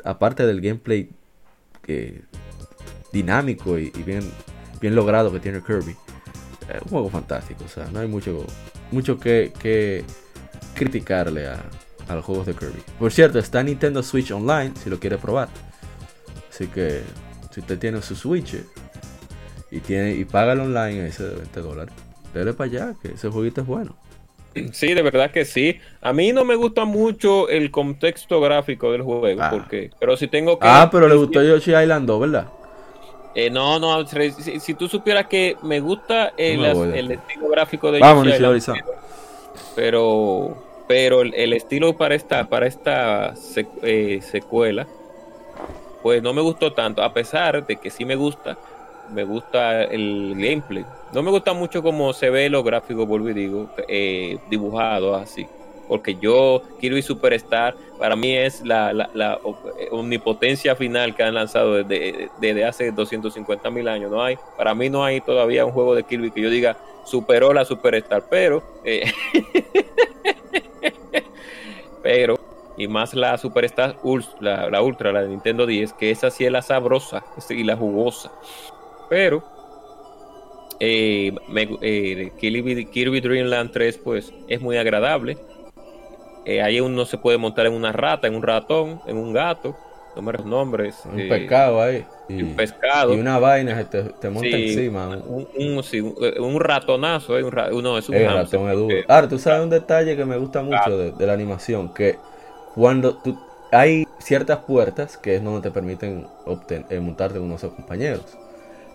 Aparte del gameplay dinámico y, y bien bien logrado que tiene Kirby. Es un juego fantástico, o sea, no hay mucho, mucho que, que criticarle a, a los juegos de Kirby. Por cierto, está Nintendo Switch Online si lo quiere probar. Así que si usted tiene su Switch y tiene y paga el online ese de 20 dólares, dele para allá, que ese jueguito es bueno. Sí, de verdad que sí. A mí no me gusta mucho el contexto gráfico del juego, Ah. porque, pero si tengo que. Ah, pero le gustó Yoshi Island 2, ¿verdad? Eh, no, no, si, si tú supieras que me gusta el, No me el estilo gráfico de Vamos, Yoshi Island, pero pero el, el estilo para esta para esta sec- eh, secuela pues no me gustó tanto a pesar de que sí me gusta me gusta el gameplay. No me gusta mucho cómo se ve los gráficos vuelvo y digo eh, dibujados así. Porque yo Kirby Superstar para mí es la, la- la omnipotencia final que han lanzado desde, desde hace 250 mil años. No hay para mí no hay todavía un juego de Kirby que yo diga superó la Superstar pero eh, pero y más la Superstar Ul- la, la Ultra, la de Nintendo 10, que esa sí es la sabrosa y la jugosa. Pero eh, me- eh, Kirby, Kirby Dream Land 3 pues es muy agradable. Eh, ahí uno se puede montar en una rata, en un ratón, en un gato, no me los nombres. Un eh, pescado ahí. Y, un pescado. y una vaina que te, te monta Sí, encima. Un, un- sí, un- un ratonazo, eh, un ra- no, es un El ratón es duro. Ahora, tú sabes un detalle que me gusta mucho de, de la animación, que cuando tú hay ciertas puertas que es donde te permiten obten- eh, montarte con unos compañeros.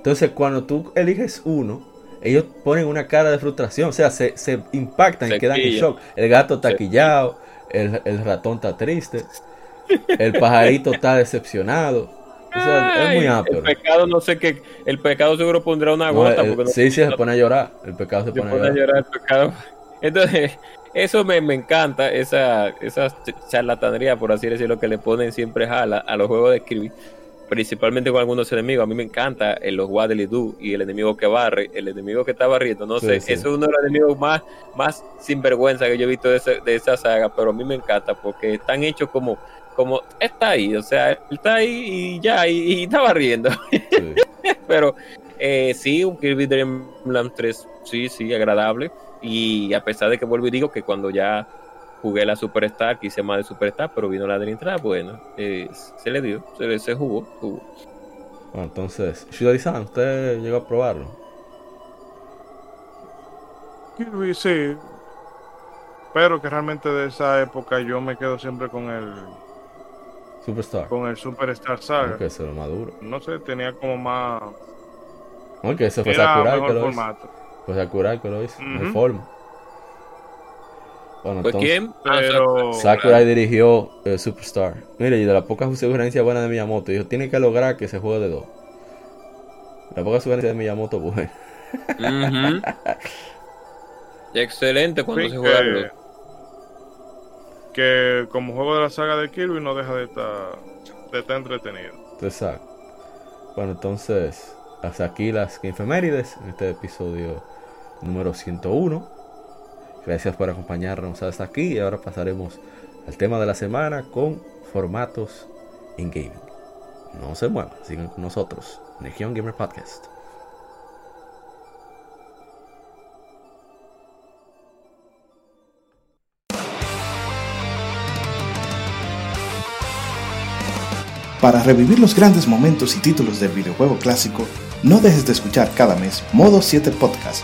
Entonces, cuando tú eliges uno, ellos ponen una cara de frustración, o sea, se, se impactan y quedan en shock. El gato está quillado, el, el ratón está triste, el pajarito está decepcionado. O sea, es muy ápero. El pecado, no sé qué. El pecado seguro pondrá una No, gota. el- porque no- sí, sí, se pone a llorar. El pecado se se pone a pone a llorar. el pecado. Entonces, eso me, me encanta, esa, esa ch- charlatanería, por así decirlo, que le ponen siempre a, la- a los juegos de Kirby, principalmente con algunos enemigos. A mí me encanta en los Waddle Doo y el enemigo que barre, el enemigo que está barriendo, no Sí, sé, sí. eso es uno de los enemigos más, más sinvergüenza que yo he visto de, ese- de esa saga, pero a mí me encanta porque están hechos como, como está ahí, o sea, él está ahí y ya, y, y está barriendo. Sí. Pero eh, sí, un Kirby Dream Land 3, sí, sí, agradable. Y a pesar de que vuelvo y digo que cuando ya jugué la Superstar, quise más de Superstar, pero vino la de entrada, bueno, eh, se le dio, se, le- se jugó, jugó. Bueno, entonces, Shidori-san, ¿usted llegó a probarlo? Sí. Pero que realmente de esa época yo me quedo siempre con el Superstar. con el Superstar Saga. Que es lo más duro. No sé, tenía como más No, que ese fue era Sakurai que lo hizo. Fue Sakurai que lo hizo. Ujú. forma. Bueno, ¿Pues entonces, quién? Ah, Pero Sakurai dirigió eh, Superstar. Mire, y de la poca sugerencia buena de Miyamoto, dijo, tiene que lograr que se juegue de dos. La poca sugerencia de Miyamoto, buena. Ujú. Excelente cuando sí, se juega que, que como juego de la saga de Kirby no deja de estar, de estar entretenido. Exacto. Bueno, entonces, hasta aquí las efemérides en este episodio número 101. Gracias por acompañarnos hasta aquí y ahora pasaremos al tema de la semana con formatos en gaming. No se muevan, sigan con nosotros Legion Gamer Podcast. Para revivir los grandes momentos y títulos del videojuego clásico, no dejes de escuchar cada mes Modo 7 Podcast.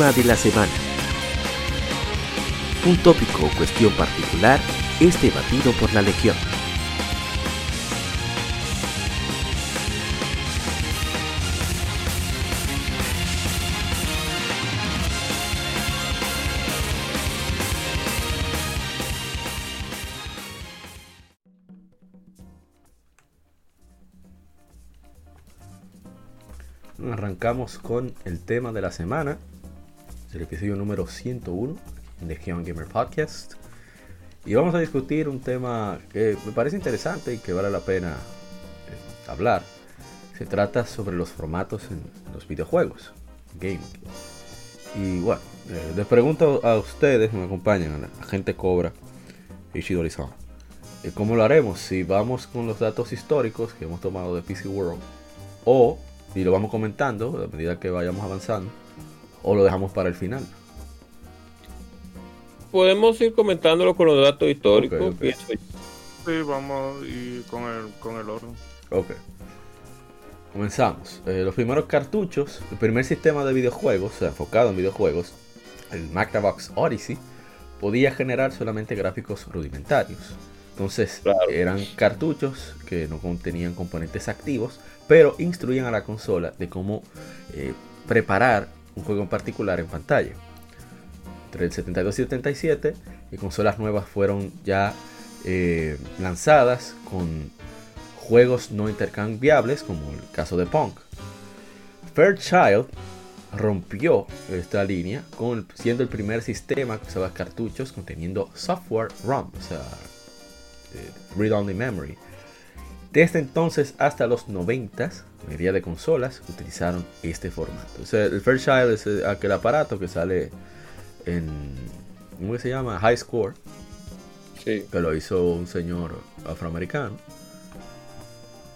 De la semana. Un tópico o cuestión particular es debatido por la Legión. Arrancamos con el tema de la semana, el episodio número 101 de Geon Gamer Podcast. Y vamos a discutir un tema que me parece interesante y que vale la pena eh, hablar. Se trata sobre los formatos en los videojuegos, gaming. Y bueno, eh, les pregunto a ustedes, me acompañan, a la gente Cobra y Shidori-san, eh, ¿cómo lo haremos? Si vamos con los datos históricos que hemos tomado de PC World o y lo vamos comentando a medida que vayamos avanzando o lo dejamos para el final. Podemos ir comentándolo con los datos históricos. Ok, ok. pienso yo. Sí, vamos y con el, con el orden. Ok. Comenzamos. Eh, los primeros cartuchos, el primer sistema de videojuegos, o sea, enfocado en videojuegos, el Magnavox Odyssey, podía generar solamente gráficos rudimentarios. Entonces, Claro. eran cartuchos que no contenían componentes activos, pero instruían a la consola de cómo eh, preparar un juego en particular en pantalla. Entre el 72 y el 77, y consolas nuevas fueron ya eh, lanzadas con juegos no intercambiables, como el caso de Punk. Fairchild rompió esta línea con, siendo el primer sistema que usaba cartuchos conteniendo software ROM, o sea, eh, Read Only Memory. Desde entonces hasta los 90, la mayoría de consolas utilizaron este formato. O sea, el Fairchild es eh, aquel aparato que sale en, ¿cómo que se llama? High Score, Sí. que lo hizo un señor afroamericano,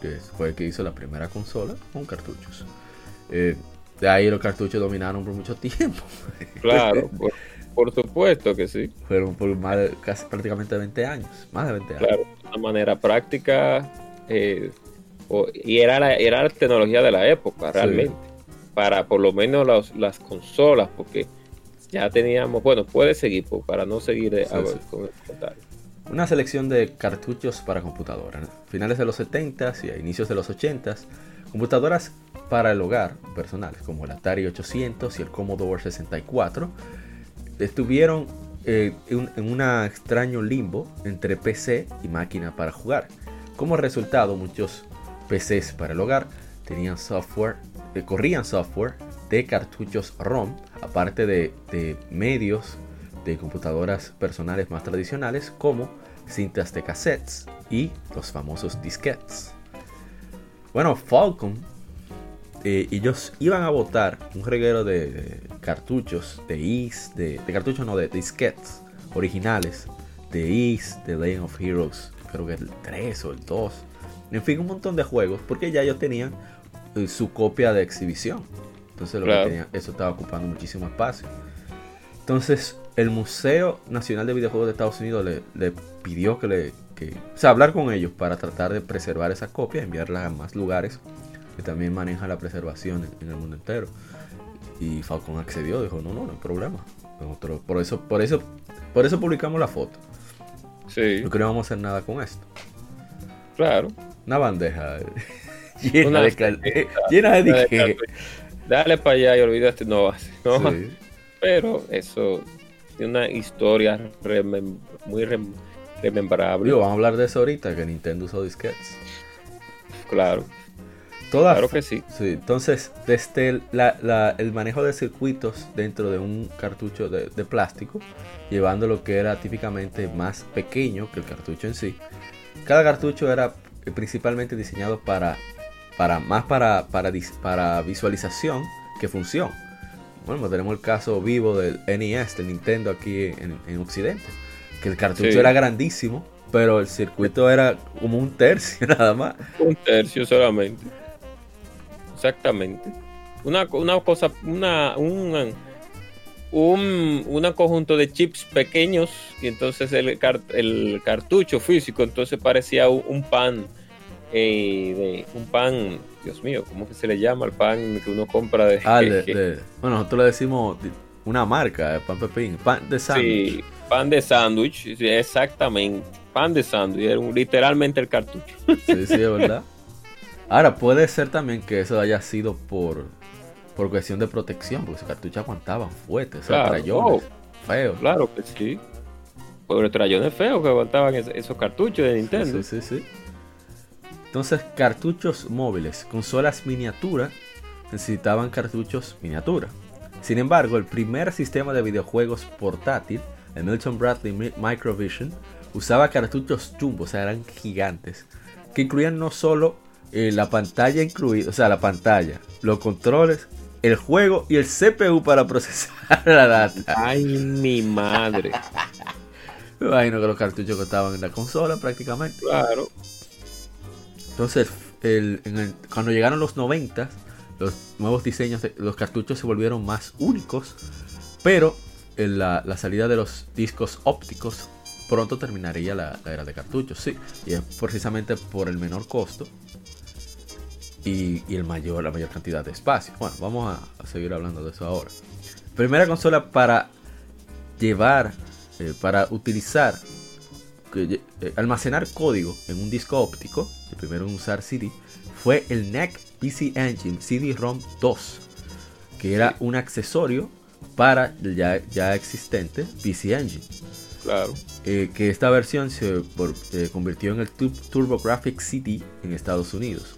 que fue el que hizo la primera consola con cartuchos. Eh, de ahí los cartuchos dominaron por mucho tiempo. Claro, por, por supuesto que sí. Fueron por más de- casi prácticamente 20 años, más de 20 años. Claro, de una manera práctica. eh, o- y era la, era la tecnología de la época, realmente. Para por lo menos las, las consolas, porque ya teníamos. Bueno, puede seguir, pues, para no seguir eh, Sí, a ver, sí. con el comentario. Una selección de cartuchos para computadora. ¿no? Finales de los 70s y a inicios de los 80s, computadoras para el hogar personales como el Atari 800 y el Commodore 64 estuvieron eh, en en un extraño limbo entre PC y máquina para jugar. Como resultado, muchos PCs para el hogar tenían software, eh, corrían software de cartuchos ROM, aparte de, medios de computadoras personales más tradicionales como cintas de cassettes y los famosos disquetes. Bueno, Falcon, eh, ellos iban a botar un reguero de, cartuchos, de Is, de, cartuchos no, de disquetes originales, de Is, de Legend of Heroes, creo que el 3 o el 2, en fin, un montón de juegos, porque ya ellos tenían eh, su copia de exhibición. Entonces lo que tenían- eso estaba ocupando muchísimo espacio. Entonces, el Museo Nacional de Videojuegos de Estados Unidos le, le pidió que le. Que, o sea, hablar con ellos para tratar de preservar esa copia, enviarla a más lugares que también manejan la preservación en, en el mundo entero. Y Falcon accedió, dijo: No, no, no hay problema. Nosotros, por, eso, por, eso, por eso publicamos la foto. Sí, No queríamos hacer nada con esto. claro. Una bandeja eh, llena, Una de, cal- llena de Dale, disque. Dale para allá y olvídate, no hace. ¿no? Sí. Pero eso es una historia remem- muy rem- remembrable. Digo, vamos a hablar de eso ahorita, que Nintendo usó disquetes. Claro, Toda claro que sí. Sí, entonces, desde el, la- la- el manejo de circuitos dentro de un cartucho de, de plástico, llevando lo que era típicamente más pequeño que el cartucho en sí, cada cartucho era principalmente diseñado para, para más para, para, para visualización que función. Bueno, tenemos el caso vivo del NES, del Nintendo aquí en, en Occidente, que el cartucho Sí. era grandísimo, pero el circuito era como un tercio nada más. Un tercio solamente. Exactamente. Una, una cosa, una, un, un una conjunto de chips pequeños y entonces el, car- el cartucho físico entonces parecía un, un pan, eh, de, un pan Dios mío, ¿cómo que se le llama al pan que uno compra de... Ah, de, de- bueno, nosotros le decimos una marca, eh, pan pepín, pan de sándwich. Sí, pan de sándwich, exactamente. Pan de sándwich, era un- literalmente el cartucho. Sí, sí, es verdad. Ahora, puede ser también que eso haya sido por, por cuestión de protección, porque esos cartuchos aguantaban fuertes, o sea, Claro, trayones, feos. Claro que sí. Por trayones feos que aguantaban es- esos cartuchos de Nintendo. Sí, sí, sí. Entonces, cartuchos móviles, consolas miniatura, necesitaban cartuchos miniatura. Sin embargo, el primer sistema de videojuegos portátil, el Milton Bradley Mi- Microvision, usaba cartuchos jumbo, o sea, eran gigantes, que incluían no solo eh, la pantalla incluida, o sea, la pantalla, los controles, el juego y el CPU para procesar la data. Ay, mi madre. Me imagino que los cartuchos que estaban en la consola prácticamente. Claro. Entonces, el- en el- cuando llegaron los 90, los nuevos diseños de los cartuchos se volvieron más únicos, pero en la, la salida de los discos ópticos pronto terminaría la, la era de cartuchos, sí, y es precisamente por el menor costo y, y el mayor, la mayor cantidad de espacio. Bueno, vamos a, a seguir hablando de eso ahora. Primera consola para llevar, eh, para utilizar eh, almacenar código en un disco óptico, el primero en usar CD, fue el NEC PC Engine CD-ROM 2, que era un accesorio para el ya, ya existente PC Engine. Claro. eh, que esta versión se por- eh, convirtió en el Tu- TurboGrafx CD en Estados Unidos.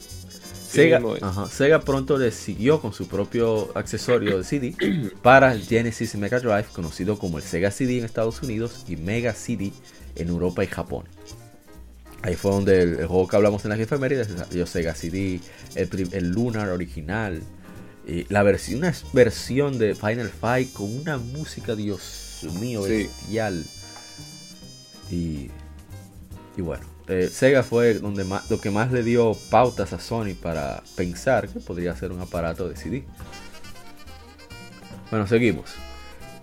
Sega, mismo es. ajá, Sega pronto le siguió con su propio accesorio de CD para el Genesis Mega Drive, conocido como el Sega CD en Estados Unidos y Mega CD en Europa y Japón. Ahí fue donde el, el juego que hablamos en las efemérides salió Sega CD, el, el Lunar original, la versión, una versión de Final Fight con una música, Dios mío, Sí. bestial. Y, y bueno, eh, Sega fue donde más, lo que más le dio pautas a Sony para pensar que podría ser un aparato de CD. Bueno, seguimos.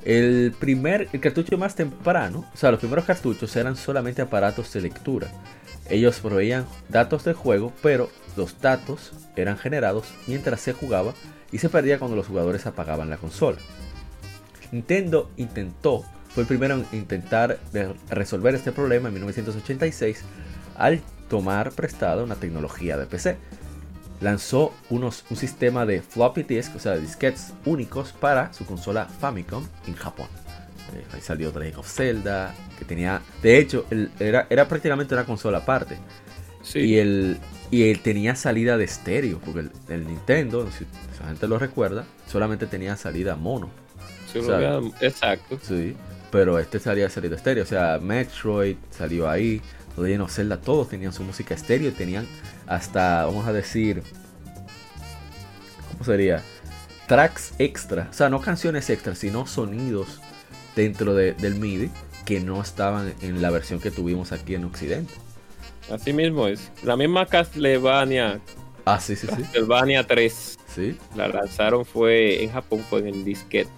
El primer, el cartucho más temprano, o sea, los primeros cartuchos eran solamente aparatos de lectura. Ellos proveían datos del juego, pero los datos eran generados mientras se jugaba y se perdía cuando los jugadores apagaban la consola. Nintendo intentó, fue el primero en intentar resolver este problema en 1986 al tomar prestada una tecnología de PC. Lanzó unos, un sistema de floppy disk, o sea, disquetes únicos para su consola Famicom en Japón. Eh, ahí salió Legend of Zelda, que tenía, de hecho, el- era, era prácticamente una consola aparte. Sí. Y él, y él tenía salida de estéreo, porque el, el Nintendo, si la gente lo recuerda, solamente tenía salida mono. Sí, exacto. Sí, pero este salía salida estéreo. O sea, Metroid salió ahí, Legend of Zelda, todos tenían su música estéreo y tenían hasta, vamos a decir, ¿cómo sería? Tracks extra, o sea, no canciones extras, sino sonidos dentro de- del MIDI que no estaban en la versión que tuvimos aquí en Occidente. Así mismo es. La misma Castlevania, Ah, sí, sí, sí. Castlevania 3, Sí, la lanzaron fue en Japón, fue en el disquete.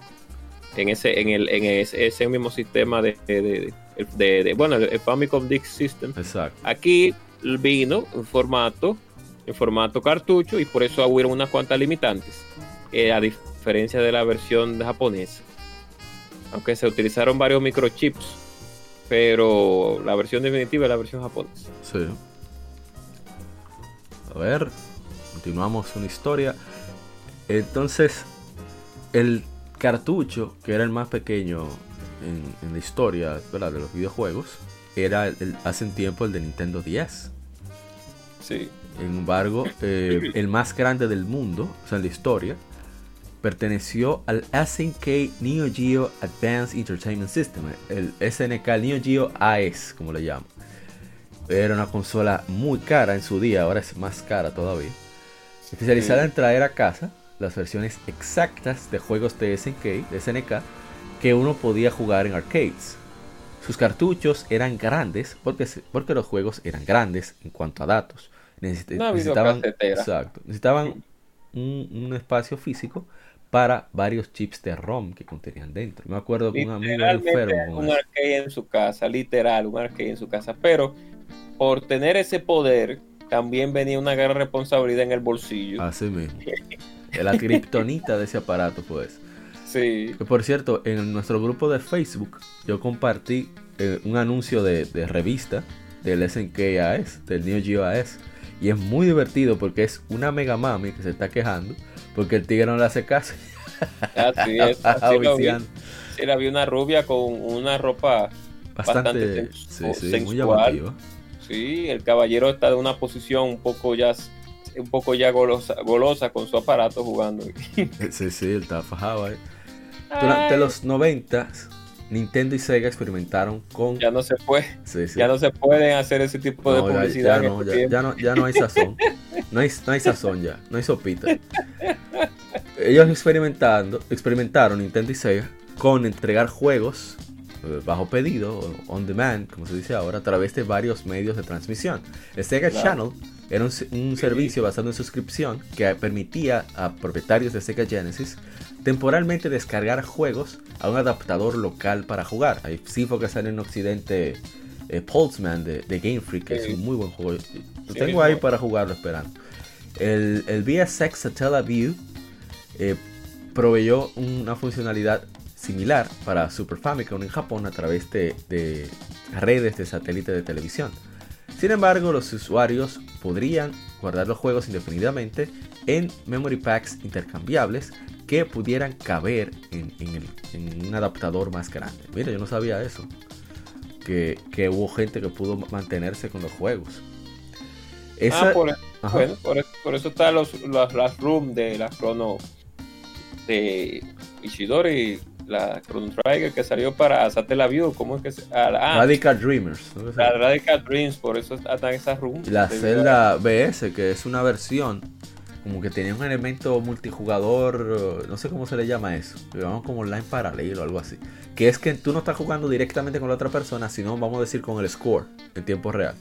En ese, en el, en ese, ese mismo sistema de, de, de- de- de- bueno, el Famicom Disk System. exacto. Aquí vino en formato, en formato cartucho y por eso hubieron unas cuantas limitantes, eh, a diferencia de la versión japonesa. Aunque se utilizaron varios microchips, pero la versión definitiva es la versión japonesa. Sí. A ver, continuamos una historia. Entonces, el cartucho, que era el más pequeño en, en la historia ¿verdad? de los videojuegos, era el- hace un tiempo el de Nintendo 10. Sí. Sin embargo, eh, el más grande del mundo, o sea, en la historia, perteneció al SNK Neo Geo Advanced Entertainment System, el SNK Neo Geo AES, como le llamo. Era una consola muy cara en su día, ahora es más cara todavía. Especializada en traer a casa las versiones exactas de juegos de SNK, de SNK que uno podía jugar en arcades. Sus cartuchos eran grandes porque, porque los juegos eran grandes en cuanto a datos. Necesit- necesitaban, exacto, necesitaban un, un espacio físico para varios chips de ROM que contenían dentro. Me acuerdo que un amigo enfermo un arcade en su casa, literal, un arcade en su casa, pero por tener ese poder también venía una gran responsabilidad en el bolsillo. Así mismo. La kriptonita de ese aparato, pues. Sí. Que por cierto, en nuestro grupo de Facebook, yo compartí eh, un anuncio de, de revista del SNK AES, del Neo Geo AES. Y es muy divertido porque es una mega mami que se está quejando porque el tigre no le hace caso. Así es. Así lo vi. Sí, la vi una rubia con una ropa Bastante, bastante sí, sen- sí, muy sensual. llamativa. Sí, el caballero está de una posición un poco ya un poco ya golosa, golosa con su aparato jugando. Sí, sí, él está fajado ahí. Durante los 90, Nintendo y Sega experimentaron con. Ya no se puede, Sí, sí. ya no se pueden hacer ese tipo de No, publicidad. ya no, este ya, no, ya no hay sazón. No hay, no hay sazón ya, no hay sopita. Ellos experimentando, experimentaron Nintendo y Sega con entregar juegos eh, bajo pedido, on demand, como se dice ahora, a través de varios medios de transmisión. El Sega Claro. Channel era un servicio basado en suscripción que permitía a propietarios de Sega Genesis temporalmente descargar juegos a un adaptador local para jugar. Ahí sí fue que sale en Occidente eh, Pulseman de, de Game Freak, que Sí. es un muy buen juego. Lo Sí tengo ahí para jugarlo esperando. El, el VSX Satellaview eh, proveyó una funcionalidad similar para Super Famicom en Japón a través de, de redes de satélite de televisión. Sin embargo, los usuarios podrían guardar los juegos indefinidamente en memory packs intercambiables que pudieran caber en, en el- en un adaptador más grande. Mira, yo no sabía eso. Que, que hubo gente que pudo mantenerse con los juegos. Esa- Ah, por, Ajá. bueno, por, por eso están los, las, las room de la Chrono de Ishidori, la Chrono Trigger que salió para Satellaview, ¿cómo es que se ah, ah, Radical Dreamers. ¿no? la Radical Dreams, por eso están esas room. Y la Debido a- Zelda BS, que es una versión como que tenía un elemento multijugador, no sé cómo se le llama eso, llamamos como online paralelo o algo así. Que es que tú no estás jugando directamente con la otra persona, sino vamos a decir con el score en tiempo real.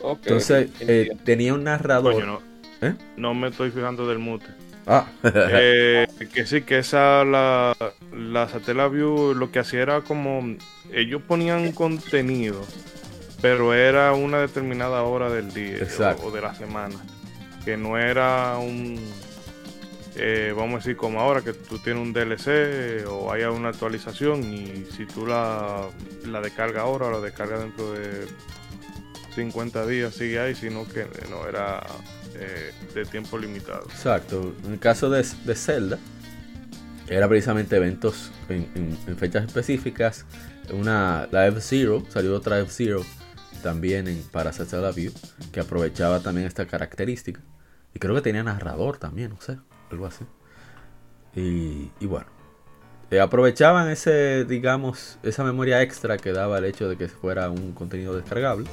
Ok, Entonces eh, tenía un narrador. Coño, no, ¿Eh? no me estoy fijando del mute. Ah, Eh, que sí, que esa, la, la Satellaview lo que hacía era como, ellos ponían contenido, pero era una determinada hora del día o, o de la semana, que no era un, eh, vamos a decir como ahora que tú tienes un DLC o haya una actualización y si tú la, la descargas ahora o la descargas dentro de 50 días sigue ahí, sino que no era eh, de tiempo limitado. exacto. En el caso de, de Zelda, era precisamente eventos en, fechas específicas. Una, la F-Zero, salió otra F-Zero también en, para Satellaview, que aprovechaba también esta característica. Y creo que tenía narrador también, no sé, algo así. Y, y bueno, eh, aprovechaban ese, digamos, esa memoria extra que daba el hecho de que fuera un contenido descargable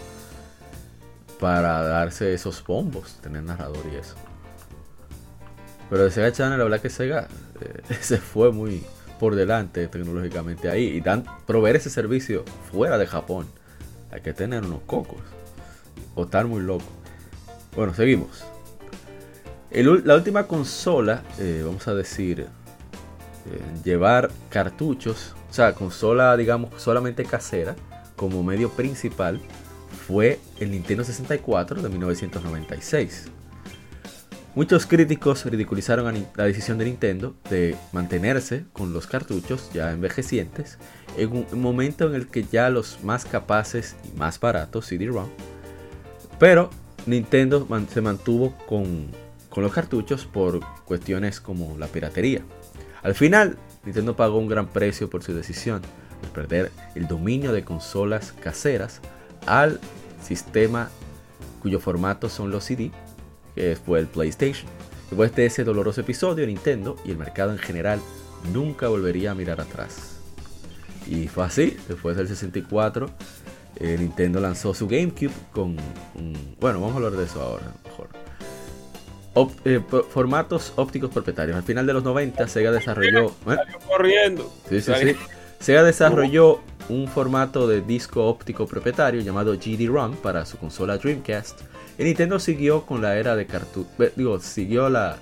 para darse esos bombos, tener narrador y eso. Pero de Sega Channel, la verdad que Sega eh, se fue muy por delante tecnológicamente ahí. Y dan, proveer ese servicio fuera de Japón. Hay que tener unos cocos. O estar muy loco. Bueno, seguimos. La última consola, eh, vamos a decir, eh, llevar cartuchos, o sea, consola, digamos, solamente casera, como medio principal, fue el Nintendo 64 de 1996. Muchos críticos ridiculizaron la decisión de Nintendo de mantenerse con los cartuchos ya envejecientes en un momento en el que ya los más capaces y más baratos CD-ROM, pero Nintendo se mantuvo con, con los cartuchos por cuestiones como la piratería. Al final, Nintendo pagó un gran precio por su decisión de perder el dominio de consolas caseras al sistema cuyo formato son los CD, que fue el PlayStation. Después de ese doloroso episodio, Nintendo y el mercado en general nunca volvería a mirar atrás. Y fue así, después del 64, eh, Nintendo lanzó su GameCube con Bueno, vamos a hablar de eso ahora, mejor. Op- eh, formatos ópticos propietarios. Al final de los 90, Sega desarrolló... ¿eh? Corriendo. Sí, sí, sí. Sega desarrolló un formato de disco óptico propietario llamado GD-ROM para su consola Dreamcast. Y Nintendo siguió con la era de cartuchos. Digo, siguió la.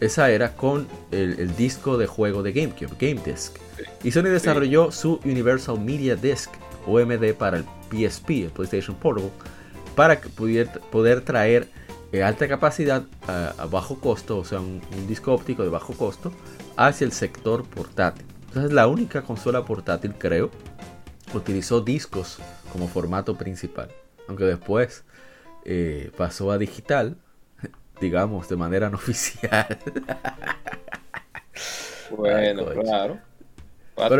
Esa era con el, el disco de juego de GameCube, Game Disc. Y Sony desarrolló su Universal Media Disc, OMD, para el PSP, el PlayStation Portable, para poder, poder traer eh, alta capacidad a, bajo costo, o sea, un, disco óptico de bajo costo, hacia el sector portátil. Entonces, la única consola portátil, creo, utilizó discos como formato principal. Aunque después eh, pasó a digital, digamos, de manera no oficial. Bueno, claro.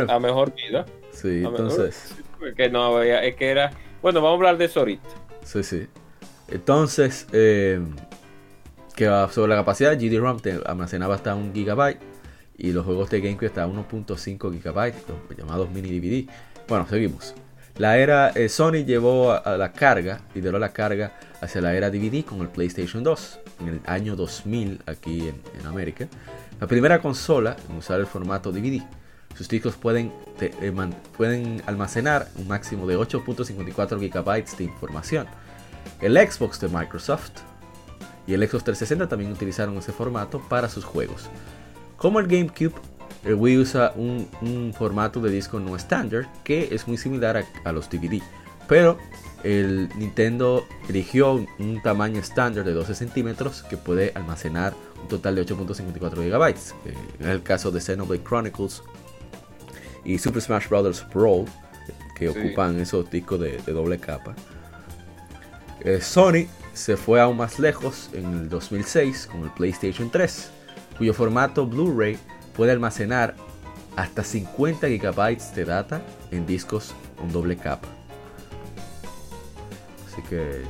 A, mejor vida. Sí, entonces. que no es que era. Bueno, vamos a hablar de eso ahorita. Sí, sí. Entonces, eh, que sobre la capacidad, GD-ROM te almacenaba hasta un gigabyte y los juegos de GameCube hasta 1.5 gigabytes, llamados mini DVD. Bueno, seguimos. La era eh, Sony llevó a, la carga, lideró la carga hacia la era DVD con el PlayStation 2 en el año 2000 aquí en, América. La primera consola en usar el formato DVD. Sus discos pueden, eh, pueden almacenar un máximo de 8.54 GB de información. El Xbox de Microsoft y el Xbox 360 también utilizaron ese formato para sus juegos. Como el GameCube, el Wii usa un, formato de disco no estándar que es muy similar a, los DVD, pero el Nintendo eligió un, tamaño estándar de 12 centímetros que puede almacenar un total de 8.54 GB. en el caso de Xenoblade Chronicles y Super Smash Bros. Brawl, que ocupan esos discos de, doble capa. Eh, Sony se fue aún más lejos en el 2006 con el PlayStation 3, cuyo formato Blu-ray puede almacenar hasta 50 GB de data en discos con doble capa. Así que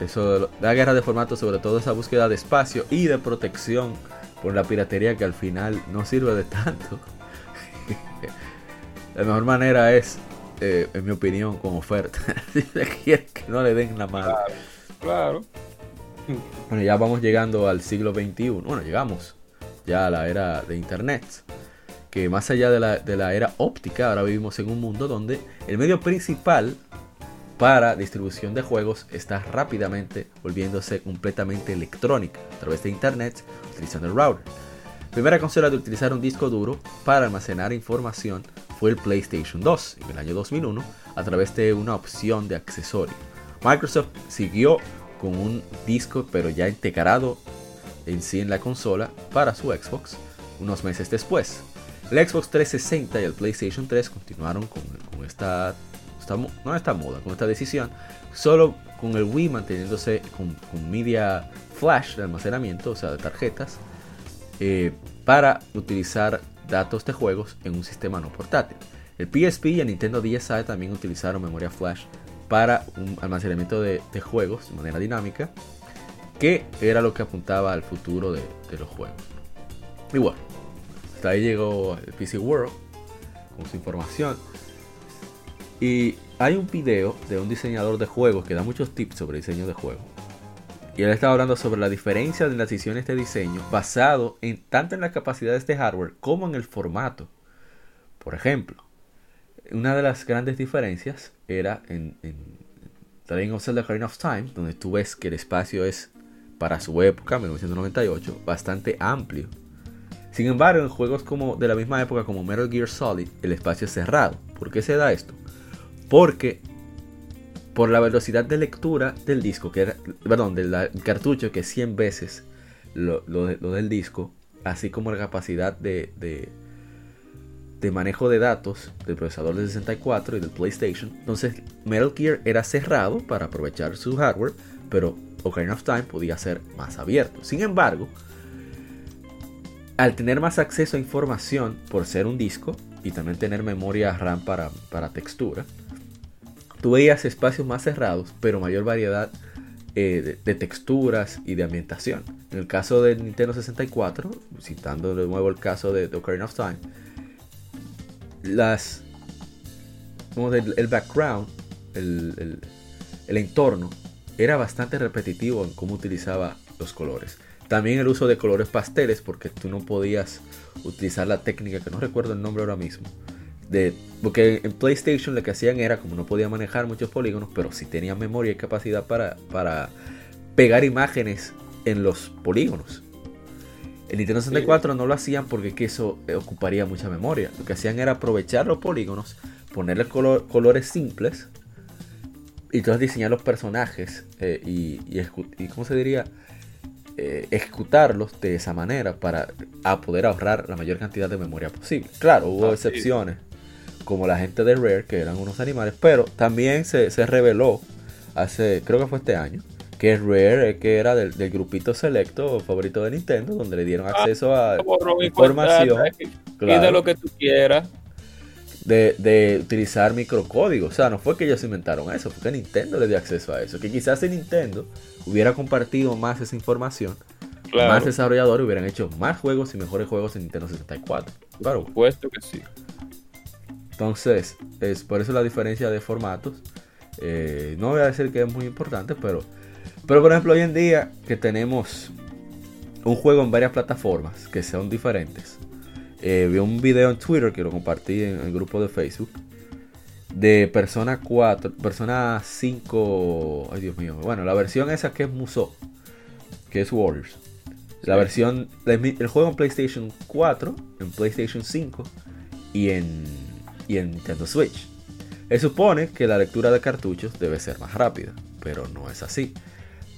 eso, la guerra de formato, sobre todo esa búsqueda de espacio y de protección por la piratería que al final no sirve de tanto. la mejor manera es, eh, en mi opinión, con oferta. si que no le den la mano. Claro, Bueno, ya vamos llegando al siglo XXI. Bueno, llegamos ya a la era de Internet. Que más allá de la, de la era óptica, ahora vivimos en un mundo donde el medio principal para distribución de juegos está rápidamente volviéndose completamente electrónica a través de internet utilizando el router. primera consola de utilizar un disco duro para almacenar información fue el PlayStation 2 en el año 2001 a través de una opción de accesorio. Microsoft siguió con un disco pero ya integrado en sí en la consola para su Xbox unos meses después. El Xbox 360 y el PlayStation 3 continuaron con, con esta no esta moda, con esta decisión, solo con el Wii manteniéndose con, media flash de almacenamiento, o sea, de tarjetas, eh, para utilizar datos de juegos en un sistema no portátil. El PSP y el Nintendo DSi también utilizaron memoria flash para un almacenamiento de, juegos de manera dinámica, que era lo que apuntaba al futuro de, los juegos. Y bueno, hasta ahí llegó el PC World con su información. Y hay un video de un diseñador de juegos que da muchos tips sobre diseño de juegos. Y él está hablando sobre la diferencia de las decisiones de diseño basado en tanto en las capacidades de hardware como en el formato. Por ejemplo, una de las grandes diferencias era en, en The Legend of Zelda of Time, donde tú ves que el espacio es, para su época, 1998, bastante amplio. Sin embargo, en juegos como de la misma época como Metal Gear Solid, el espacio es cerrado. ¿Por qué se da esto? Porque por la velocidad de lectura del disco, que era, perdón, del cartucho, que es 100 veces lo, del disco, así como la capacidad de, de, manejo de datos del procesador del 64 y del PlayStation. Entonces, Metal Gear era cerrado para aprovechar su hardware, pero Ocarina of Time podía ser más abierto. Sin embargo, al tener más acceso a información por ser un disco y también tener memoria RAM para, para textura, tú veías espacios más cerrados, pero mayor variedad eh, de, texturas y de ambientación. En el caso del Nintendo 64, citando de nuevo el caso de, Ocarina of Time, las, el, background, el, el entorno, era bastante repetitivo en cómo utilizaba los colores. También el uso de colores pasteles, porque tú no podías utilizar la técnica, que no recuerdo el nombre ahora mismo, porque en PlayStation lo que hacían era, como no podía manejar muchos polígonos, pero sí tenía memoria y capacidad para, para pegar imágenes en los polígonos. En Nintendo 64 no lo hacían porque eso ocuparía mucha memoria. Lo que hacían era aprovechar los polígonos, ponerle colores simples y entonces diseñar los personajes eh, y, y, ¿cómo se diría? Eh, ejecutarlos de esa manera para a poder ahorrar la mayor cantidad de memoria posible. Claro, hubo Ah, sí. Como la gente de Rare, que eran unos animales, pero también se, se reveló hace, creo que fue este año, que Rare, eh, que era del, del grupito selecto favorito de Nintendo, donde le dieron acceso a información. cuenta atrás, y de lo que tú quieras. de, de utilizar microcódigos. O sea, no fue que ellos inventaron eso, fue que Nintendo le dio acceso a eso. Que quizás si Nintendo hubiera compartido más esa información, Claro, más desarrolladores hubieran hecho más juegos y mejores juegos en Nintendo 64. Claro. por supuesto que sí. Entonces, es por eso la diferencia de formatos. Eh, no voy a decir que es muy importante, pero, pero por ejemplo, hoy en día que tenemos un juego en varias plataformas que son diferentes. Eh, vi un video en Twitter que lo compartí en el grupo de Facebook de Persona 4, Persona 5, ay Dios mío, bueno, la versión esa que es Musou, que es Warriors. La Sí. versión, el juego en PlayStation 4, en PlayStation 5 y en, y en Nintendo Switch. Se supone que la lectura de cartuchos debe ser más rápida, pero no es así.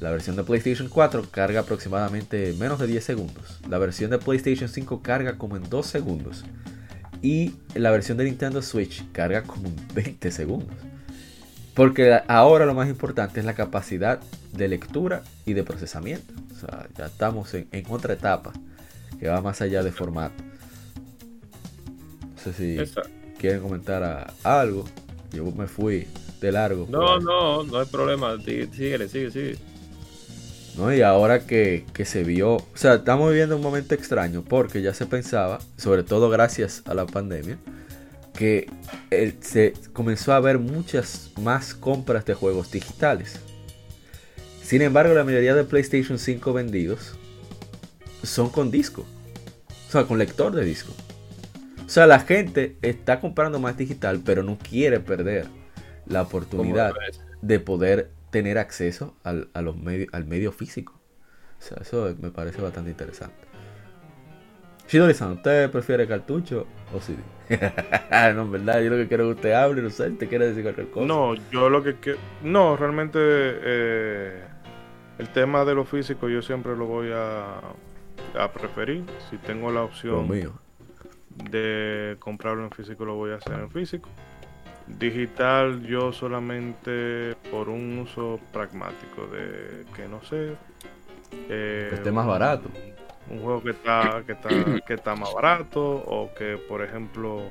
La versión de PlayStation 4 carga aproximadamente menos de 10 segundos. La versión de PlayStation 5 carga como en 2 segundos. Y la versión de Nintendo Switch carga como en 20 segundos. Porque ahora lo más importante es la capacidad de lectura y de procesamiento. O sea, ya estamos en, en otra etapa que va más allá de formato. No sé si Exacto. Quieren comentar algo. Yo me fui de largo. No, ahí. no, no hay problema. Sigue, síguele, sigue, sigue. ¿no? Y ahora que, que se vio, o sea, estamos viviendo un momento extraño porque ya se pensaba, sobre todo gracias a la pandemia, que se comenzó a haber muchas más compras de juegos digitales. Sin embargo, la mayoría de PlayStation 5 vendidos son con disco, o sea, con lector de disco. O sea, la gente está comprando más digital, pero no quiere perder la oportunidad de poder tener acceso al, a los al medio físico. O sea, eso me parece bastante interesante. Shidori-san, ¿usted prefiere cartucho o CD? no, en verdad, yo lo que quiero es que usted hable, no sé, ¿te quiere decir cualquier cosa? No, yo lo que quiero. No, realmente eh, el tema de lo físico yo siempre lo voy a, a preferir. Si tengo la lo opción mío. De comprarlo en físico, lo voy a hacer en físico. Digital, yo solamente por un uso pragmático de que no sé. eh, Que esté más barato. un juego que está, que está, que está más barato o que por ejemplo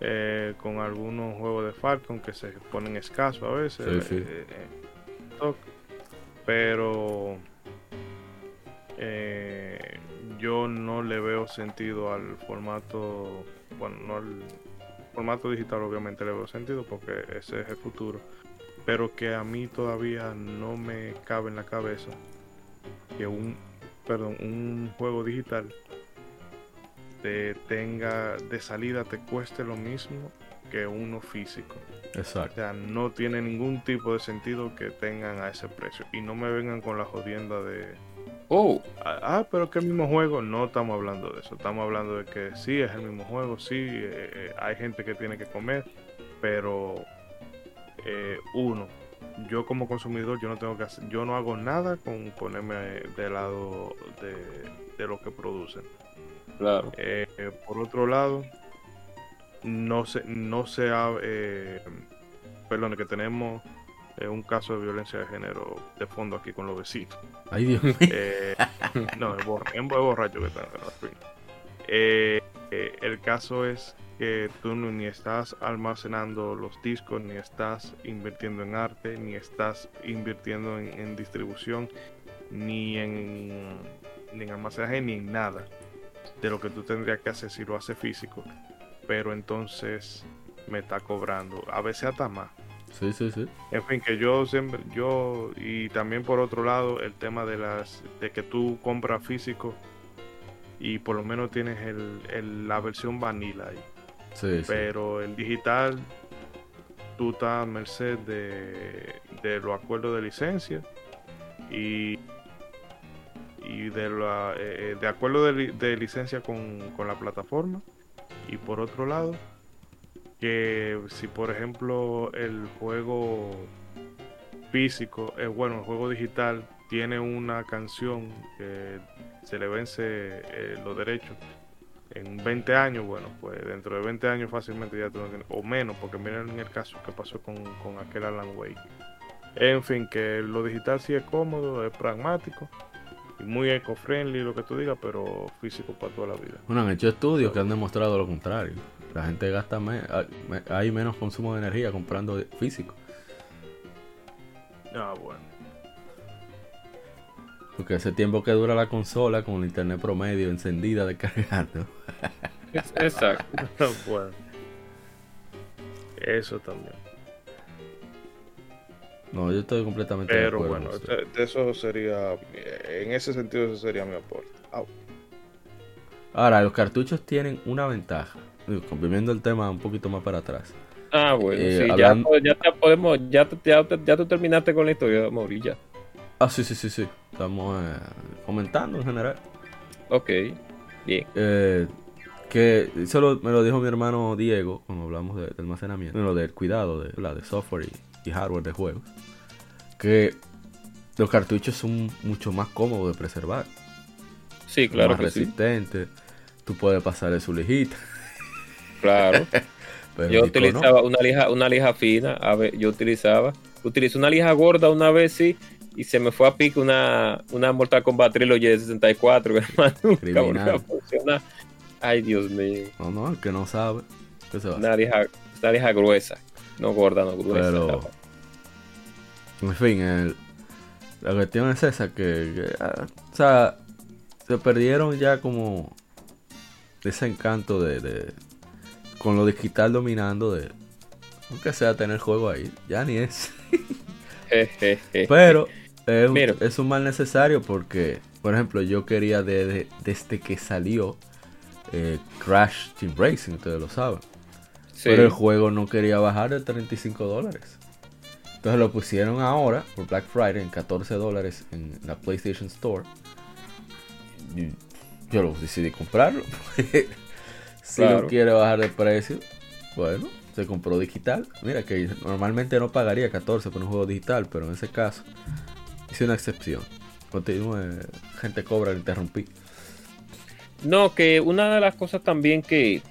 eh, con algunos juegos de Falcon que se ponen escasos a veces Sí, sí. eh, eh, pero eh, yo no le veo sentido al formato bueno no al formato digital obviamente le veo sentido porque ese es el futuro pero que a mí todavía no me cabe en la cabeza que un perdón, un juego digital te tenga de salida te cueste lo mismo que uno físico. O Exacto. sea, no tiene ningún tipo de sentido que tengan a ese precio. Y no me vengan con la jodienda de, Oh, ah, ah, pero que el mismo juego. No estamos hablando de eso. Estamos hablando de que sí, es el mismo juego, sí, eh, eh, hay gente que tiene que comer, pero eh, uno, yo como consumidor, yo no tengo que hacer, yo no hago nada con ponerme del lado de, de lo que producen. claro. Eh, por otro lado, no se, no se ha, perdón, que tenemos eh, un caso de violencia de género de fondo aquí con los vecinos. Ay, Dios mío. Eh, no, es, borra- es borracho que está en. Eh, eh, el caso es que tú ni estás almacenando los discos, ni estás invirtiendo en arte, ni estás invirtiendo en, en distribución, ni en, ni en almacenaje, ni en nada de lo que tú tendrías que hacer si lo hace físico. Pero entonces me está cobrando, a veces hasta más. Sí, sí, sí. En fin, que yo siempre, yo, y también por otro lado, el tema de las, de que tú compras físico y por lo menos tienes el, el- la versión vanilla ahí. Sí, sí. Pero el digital, tú estás a merced de, de los acuerdos de licencia y, y de, la, eh, de acuerdo de, de licencia con, con la plataforma. Y por otro lado, que si por ejemplo el juego físico es bueno, el juego digital tiene una canción que se le vence eh, los derechos en 20 años, bueno, pues dentro de 20 años fácilmente ya tú no o menos, porque miren el caso que pasó con, con aquel Alan Wake. En fin, que lo digital sí es cómodo, es pragmático y muy eco-friendly, lo que tú digas, pero físico para toda la vida. Bueno, han hecho estudios que han demostrado lo contrario. La gente gasta me- hay- hay menos consumo de energía comprando físico. Ah, bueno. Porque ese tiempo que dura la consola con el internet promedio encendida de cargando. Exacto. bueno. Eso también. No, yo estoy completamente de Pero acuerdo. bueno, usted. este- eso sería, en ese sentido, eso sería mi aporte. Au. Ahora, los cartuchos tienen una ventaja. Digo, Viendo el tema un poquito más para atrás. Ah, bueno, Eh, sí, ya, ya podemos, ya, ya, ya tú terminaste con la historia, Mauri, ya. Ah, sí, sí, sí, sí. Estamos eh, comentando en general. Ok, bien. Eh, que eso lo- me lo dijo mi hermano Diego cuando hablamos de, de almacenamiento, bueno, del cuidado de, la de software y, y hardware de juegos. Que los cartuchos son mucho más cómodos de preservar, Sí, claro más que sí. Tú puedes pasarle su lijita. Claro. Pero Yo utilizaba una lija, una lija fina, a ver, yo utilizaba, utilicé una lija gorda una vez, sí, y se me fue a pique una, una Mortal Kombat Trilogy de 64, que hermano, nunca volvió Criminal. a funcionar. Ay, Dios mío, No, no, el que no sabe. ¿qué se va una lija, una lija gruesa, no gorda, no gruesa. Pero- En fin, el- la cuestión es esa, que, que, ah, o sea, se perdieron ya como ese encanto de, de- con lo digital dominando de, aunque sea tener juego ahí, ya ni es. Pero es un, Mira. es un mal necesario porque, por ejemplo, yo quería de- de- desde que salió eh, Crash Team Racing, ustedes lo saben. Sí. Pero el juego no quería bajar de 35 dólares. Entonces lo pusieron ahora por Black Friday en 14 dólares en la PlayStation Store. Yo lo decidí comprarlo. si Claro. no quiere bajar de precio, bueno, se compró digital. Mira que normalmente no pagaría 14 por un juego digital, pero en ese caso hice una excepción. Continúe, gente cobra, le interrumpí. No, que una de las cosas también que,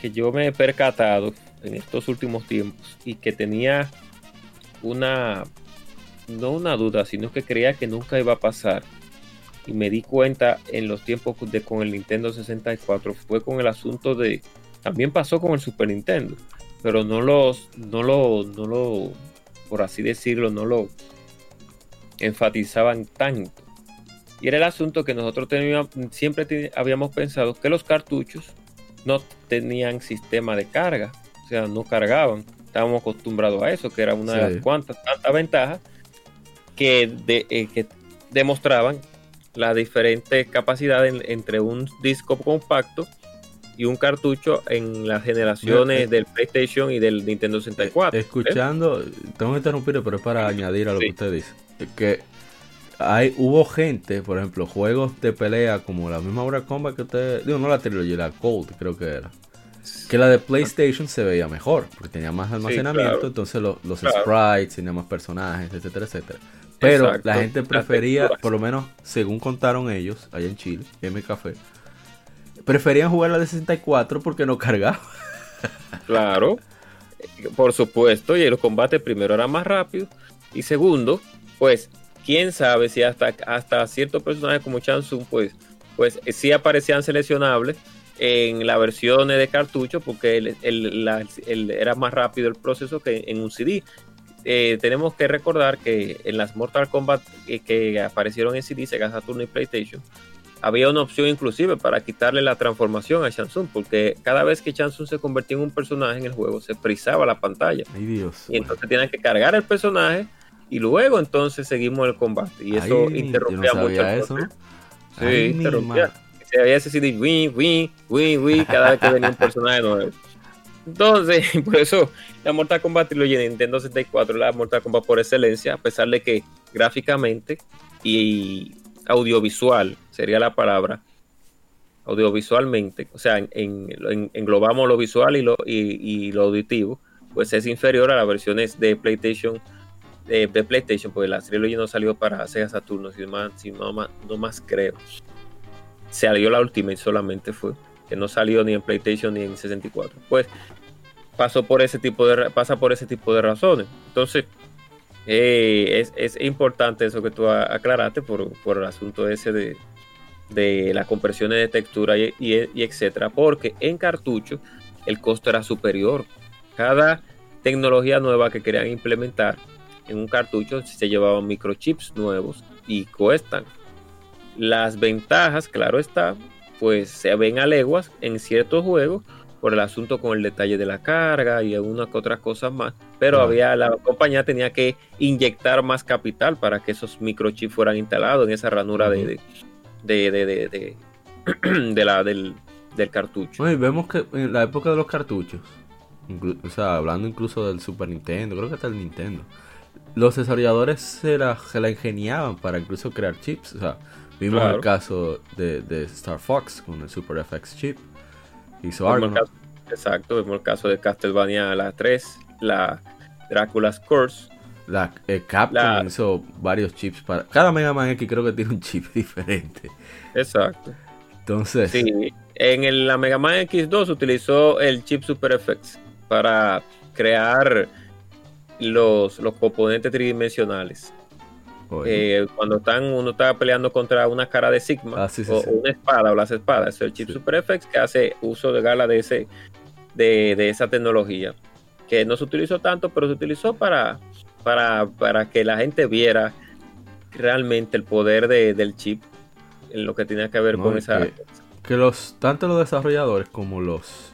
que yo me he percatado en estos últimos tiempos y que tenía una, no una duda, sino que creía que nunca iba a pasar y me di cuenta en los tiempos de con el Nintendo 64 fue con el asunto de, también pasó con el Super Nintendo, pero no los, no lo, no lo, por así decirlo, no lo enfatizaban tanto. Y era el asunto que nosotros teníamos, siempre te- habíamos pensado que los cartuchos no tenían sistema de carga, o sea, no cargaban. Estábamos acostumbrados a eso, que era una de las cuantas tantas ventajas que, de- eh, que demostraban la diferente capacidad en- entre un disco compacto y un cartucho en las generaciones Eh, eh. del PlayStation y del Nintendo 64. ¿eh? Escuchando, tengo que interrumpir, pero es para añadir a lo Sí. que usted dice. Que hay, hubo gente, por ejemplo, juegos de pelea como la misma Mortal Kombat que usted, digo, no la trilogía, la Cold creo que era. Que la de PlayStation se veía mejor, porque tenía más almacenamiento, claro. entonces lo- los Claro. sprites, tenía más personajes, etcétera, etcétera. Pero Exacto. la gente prefería, por lo menos según contaron ellos, allá en Chile, M Café, preferían jugar la de 64 porque no cargaba. Claro, por supuesto, y los combates primero eran más rápidos y segundo, pues quién sabe si hasta, hasta ciertos personajes como Chansung, pues, pues sí aparecían seleccionables en las versiones de cartucho porque el- el- la- el- era más rápido el proceso que en un CD. Eh, tenemos que recordar que en las Mortal Kombat que aparecieron en CD, Sega Saturn y PlayStation, había una opción inclusive para quitarle la transformación a Shansung, porque cada vez que Shansung se convertía en un personaje en el juego, se frizaba la pantalla. Ay Dios. Y entonces tenían que cargar el personaje y luego entonces seguimos el combate. Y eso Ay, interrumpía no mucho sabía el eso, ¿no? proceso. Sí, Ay, interrumpía. Se había ese CD, win, win, win, win, cada vez que venía un personaje nuevo. Entonces, por eso la Mortal Kombat Trilogy de Nintendo 64 es la Mortal Kombat por excelencia, a pesar de que gráficamente y audiovisual sería la palabra, audiovisualmente, o sea, en, en- en- englobamos lo visual y lo, auditivo, pues es inferior a las versiones de PlayStation de, PlayStation, porque la Trilogy no salió para Sega Saturno, si, más, si no, más, no más creo. Salió la Ultimate solamente fue, que no salió ni en PlayStation ni en 64. Pues pasó por ese tipo de pasa por ese tipo de razones. Entonces, eh, es, es, importante eso que tú aclaraste por, por el asunto ese de, de las compresiones de textura y, y, y, etcétera, porque en cartucho el costo era superior. Cada tecnología nueva que querían implementar en un cartucho se llevaban microchips nuevos y cuestan. Las ventajas, claro está, pues se ven a leguas en ciertos juegos por el asunto con el detalle de la carga y algunas que otras cosas más, pero Ah. había la compañía tenía que inyectar más capital para que esos microchips fueran instalados en esa ranura de, de, de, de, de- la, del, del cartucho. Y vemos que en la época de los cartuchos, o sea, hablando incluso del Super Nintendo, creo que hasta el Nintendo, los desarrolladores se la, se la ingeniaban para incluso crear chips. O sea, vimos Claro. el caso de, de Star Fox con el Super FX chip. Hizo Argonaut. caso- exacto, vemos el caso de Castlevania la 3, la Drácula's Curse. La, eh, Capcom La- hizo varios chips para. Cada Mega Man X creo que tiene un chip diferente. Exacto. Entonces, Sí, en el, la Mega Man X2 utilizó el chip Super FX para crear los, los componentes tridimensionales. Eh, cuando están, uno está peleando contra una cara de Sigma Ah, sí, sí, o sí. una espada o las espadas, es el chip. Super FX que hace uso de gala de ese de, de esa tecnología que no se utilizó tanto, pero se utilizó para, para, para que la gente viera realmente el poder de- del chip en lo que tenía que ver No, con esa que- que los tanto los desarrolladores como los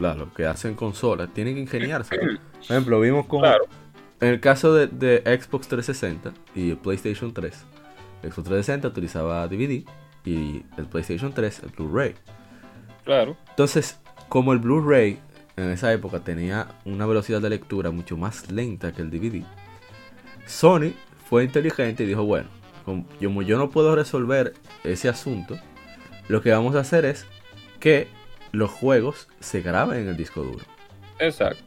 la- los que hacen consolas tienen que ingeniarse. Por ejemplo, vimos con Claro. En el caso de, de Xbox 360 y el PlayStation 3. El Xbox 360 utilizaba DVD y el PlayStation 3 el Blu-ray. Claro. Entonces, como el Blu-ray en esa época tenía una velocidad de lectura mucho más lenta que el DVD, Sony fue inteligente y dijo, bueno, como yo, como yo no puedo resolver ese asunto, lo que vamos a hacer es que los juegos se graben en el disco duro. Exacto.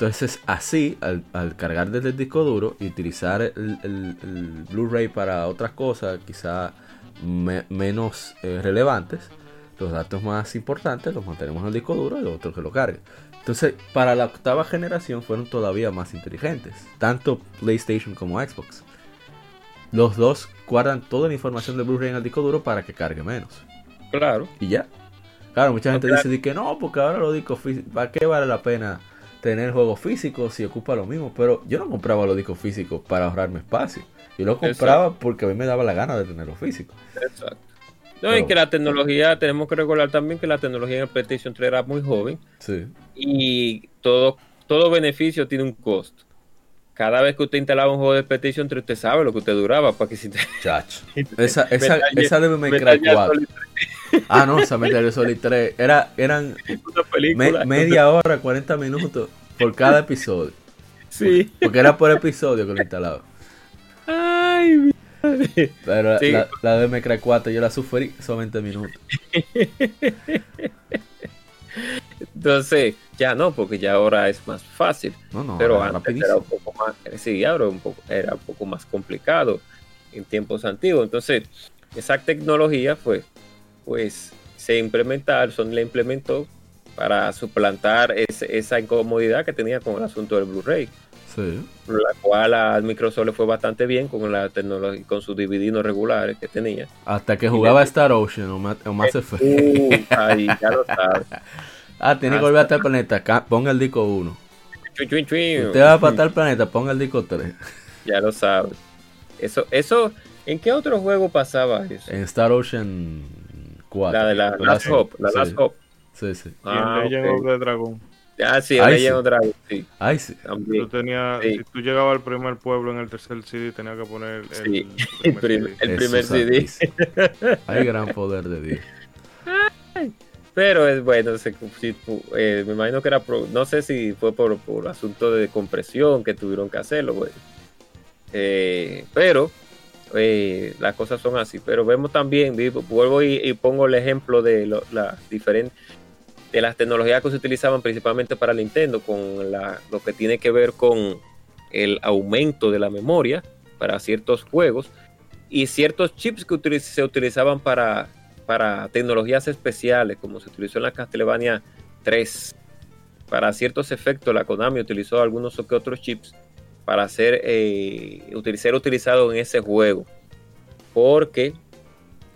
Entonces, así, al, al cargar desde el disco duro y utilizar el, el- el Blu-ray para otras cosas, quizá me- menos eh, relevantes, los datos más importantes los mantenemos en el disco duro y los otros que lo carguen. Entonces, para la octava generación fueron todavía más inteligentes, tanto PlayStation como Xbox. Los dos guardan toda la información del Blu-ray en el disco duro para que cargue menos. Claro. Y ya. Claro, mucha gente dice de que no, porque ahora los discos ¿para qué vale la pena tener juegos físicos si ocupa lo mismo? Pero yo no compraba los discos físicos para ahorrarme espacio. Yo lo compraba porque a mí me daba la gana de tenerlos físicos. Exacto. No, Pero- y que la tecnología, tenemos que recordar también que la tecnología en el PlayStation 3 era muy joven Sí. y todo, todo beneficio tiene un costo. Cada vez que usted instalaba un juego de PlayStation 3, usted sabe lo que usted duraba para que si te... Chacho. Esa, esa, Metal esa Metal Cry Gear 4. Solid Ah, no, esa Metal Gear Solid 3. Era, eran 3, una me- media hora, 40 minutos por cada episodio. Sí. Porque era por episodio que lo instalaba. Ay, mi madre. Pero Sí. la, la de May Cry 4 yo la sufrí, 20 minutos. Entonces, ya no, porque ya ahora es más fácil. No, no, pero antes rapidísimo. era un poco más, sí, ahora un poco, era un poco más complicado en tiempos antiguos. Entonces, esa tecnología fue, pues, se implementaron, Sony la implementó para suplantar ese- esa incomodidad que tenía con el asunto del Blu-ray, Sí. la cual a Microsoft le fue bastante bien con la tecnología, con sus DVD no regulares que tenía. Hasta que jugaba Star Ocean o, o Mass Effect. Uh, ahí ya lo sabes. Ah, tiene que volver hasta el planeta. Ponga el disco 1. Chuin, chuin, chuin. Usted va para tal planeta, ponga el disco 3. Ya lo sabes. Eso, eso, ¿en qué otro juego pasaba eso? En Star Ocean 4. La de la Last Hope, la sí, Last Hope. Sí, sí. Ah, Legend of the Dragon. Ah, sí, Legend of Dragon, sí, Ay, sí. Tú tenías, Sí. Si tú llegabas al primer pueblo en el tercer CD, tenías que poner el, Sí, el primer CD. Hay gran poder de Dios. Pero es bueno, eh, me imagino que era, pro- no sé si fue por, por asunto de compresión que tuvieron que hacerlo. Eh, pero eh, las cosas son así. Pero vemos también, vuelvo y, pongo el ejemplo de las diferentes de las tecnologías que se utilizaban principalmente para Nintendo, con lo que tiene que ver con el aumento de la memoria para ciertos juegos y ciertos chips que se utilizaban para, para tecnologías especiales, como se utilizó en la Castlevania 3. Para ciertos efectos, la Konami utilizó algunos o que otros chips para ser, eh, ser utilizado en ese juego. Porque,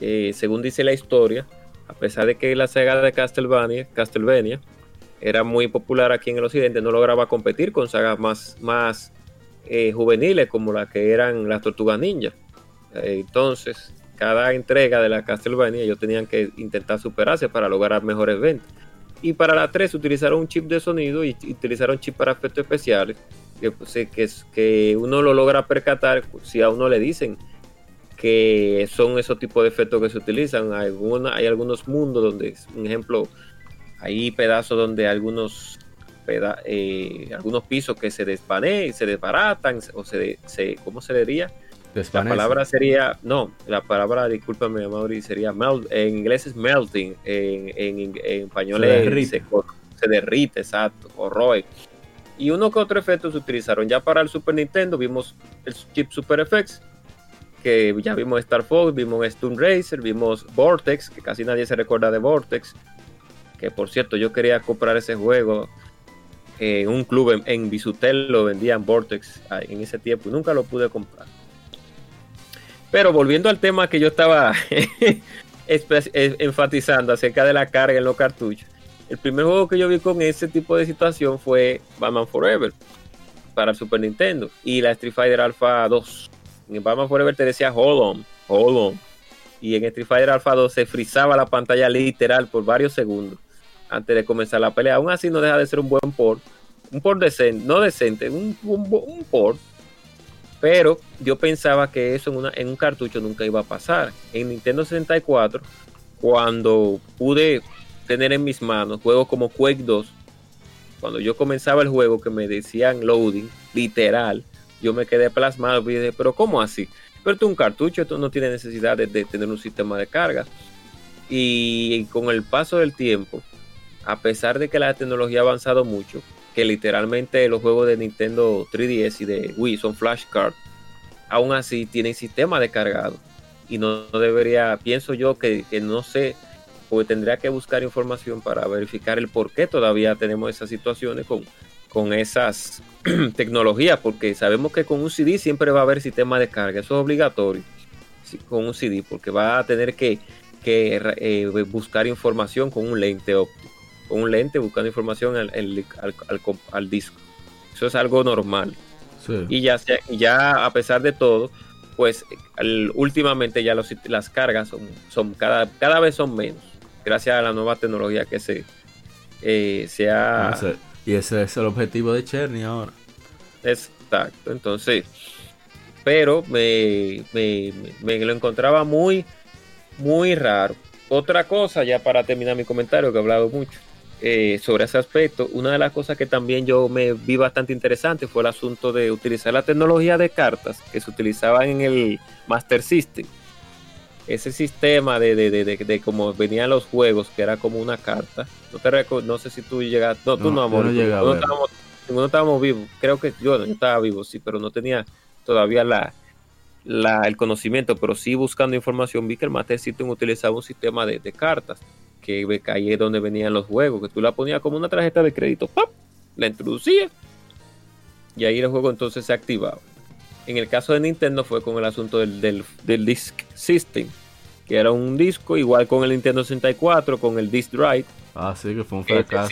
eh, según dice la historia, a pesar de que la saga de Castlevania, Castlevania era muy popular aquí en el occidente, no lograba competir con sagas más, más eh, juveniles como las que eran las Tortugas Ninja. entonces, cada entrega de la Castlevania ellos tenían que intentar superarse para lograr mejores ventas. Y para la 3 utilizaron un chip de sonido y utilizaron chip para efectos especiales que, pues, que, que uno lo logra percatar si a uno le dicen que son esos tipos de efectos que se utilizan. Hay, hay algunos mundos donde, un ejemplo, hay pedazos donde algunos, eh, algunos pisos que se desvanecen, se desbaratan, o se, se ¿cómo se diría? La palabra sería, no, la palabra, discúlpame, Mauri, sería melt, en inglés es melting, en, en, español se derrite. Se, derrite, exacto, o roe. Y uno que otro efecto se utilizaron ya para el Super Nintendo, vimos el chip Super FX, que ya vimos Star Fox, vimos Stone Racer, vimos Vortex, que casi nadie se recuerda de Vortex, que por cierto yo quería comprar ese juego en un club en, en Bisutel, lo vendían Vortex en ese tiempo y nunca lo pude comprar. Pero volviendo al tema que yo estaba enfatizando acerca de la carga en los cartuchos, el primer juego que yo vi con ese tipo de situación fue Batman Forever para el Super Nintendo y la Street Fighter Alpha 2. En Batman Forever te decía hold on, hold on. Y en Street Fighter Alpha 2 se frizaba la pantalla literal por varios segundos antes de comenzar la pelea. Aún así no deja de ser un buen port. Un port decente, no decente, un, un, un port pero yo pensaba que eso en, una, un cartucho nunca iba a pasar. En Nintendo 64, cuando pude tener en mis manos juegos como Quake 2, cuando yo comenzaba el juego que me decían loading, literal, yo me quedé plasmado y dije, pero ¿cómo así? Pero es un cartucho, esto no tiene necesidad de tener un sistema de carga. Y con el paso del tiempo, a pesar de que la tecnología ha avanzado mucho, que literalmente los juegos de Nintendo 3DS y de Wii son flashcards, aún así tienen sistema de cargado. Y no, debería, pienso yo que, no sé, porque tendría que buscar información para verificar el por qué todavía tenemos esas situaciones con, con esas tecnologías, porque sabemos que con un CD siempre va a haber sistema de carga, eso es obligatorio con un CD, porque va a tener que, eh, buscar información con un lente óptico con un lente buscando información al, al, disco. Eso es algo normal. Y ya, ya a pesar de todo, pues últimamente ya las cargas son, son cada, cada vez son menos, gracias a la nueva tecnología que se, eh, ha... Ah, y ese es el objetivo de Cherny ahora. Exacto, entonces, pero me, me, me, lo encontraba muy, muy raro. Otra cosa, ya para terminar mi comentario, que he hablado mucho, eh, sobre ese aspecto, una de las cosas que también yo me vi bastante interesante fue el asunto de utilizar la tecnología de cartas que se utilizaba en el Master System. Ese sistema de, de, de, de, cómo venían los juegos, que era como una carta. No te no sé si tú llegaste. No, tú no, amor. No, no estábamos, vivos. Creo que yo, yo, estaba vivo, sí, pero no tenía todavía la, la, el conocimiento. Pero sí buscando información vi que el Master System utilizaba un sistema de, cartas que ahí es donde venían los juegos, que tú la ponías como una tarjeta de crédito, ¡pap! la introducías y ahí el juego entonces se activaba. En el caso de Nintendo fue con el asunto del, del, Disk System, que era un disco igual con el Nintendo 64, con el Disk Drive. Ah, sí, que fue un fracaso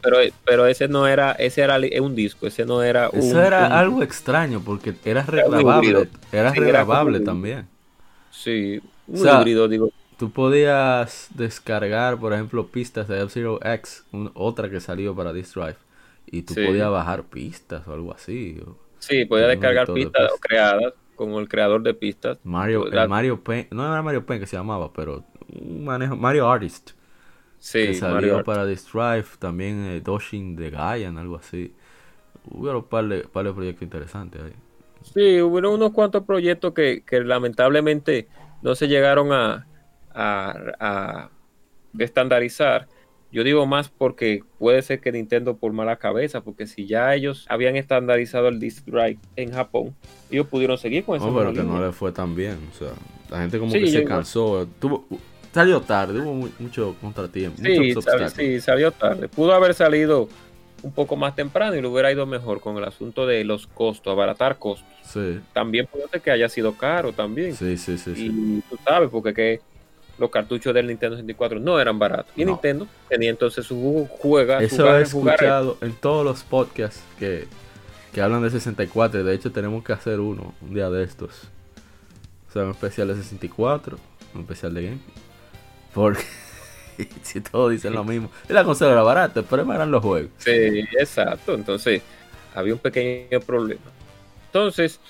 pero, pero ese no era, ese era un disco, ese no era Eso era algo extraño porque era regrabable, era, regrabable también. Sí, un híbrido, digo tú podías descargar, por ejemplo, pistas de F-Zero X, otra que salió para this drive, y tú podías bajar pistas o algo así. sí, podías descargar pistas creadas con el creador de pistas. Mario, el Mario Pen, no era Mario Pen que se llamaba, pero un manejo, Mario Artist. Sí, que salió para this drive, también eh, Doshin de Gaian, algo así. Hubo un par de, par de proyectos interesantes ahí. Sí, hubo unos cuantos proyectos que, que lamentablemente no se llegaron a, a, estandarizar, Yo digo más porque puede ser que Nintendo por mala cabeza, porque si ya ellos habían estandarizado el disc drive en Japón, ellos pudieron seguir con eso. No, pero que no le fue tan bien. O sea, la gente como que se cansó. Tuvo, salió tarde, hubo mucho contratiempo. Sí, sí, salió tarde. Pudo haber salido un poco más temprano y le hubiera ido mejor con el asunto de los costos, abaratar costos. Sí. También puede ser que haya sido caro también. Sí, sí, sí. Y tú sabes, porque que los cartuchos del Nintendo 64 no eran baratos. Y Nintendo tenía entonces su juega. Eso he escuchado en todos los podcasts que, que hablan de 64. De hecho, tenemos que hacer uno un día de estos. O sea, un especial de 64, un especial de Game. Porque si todos dicen lo mismo. Y la consola era barata, pero eran los juegos. Sí, exacto. Entonces, había un pequeño problema. Entonces,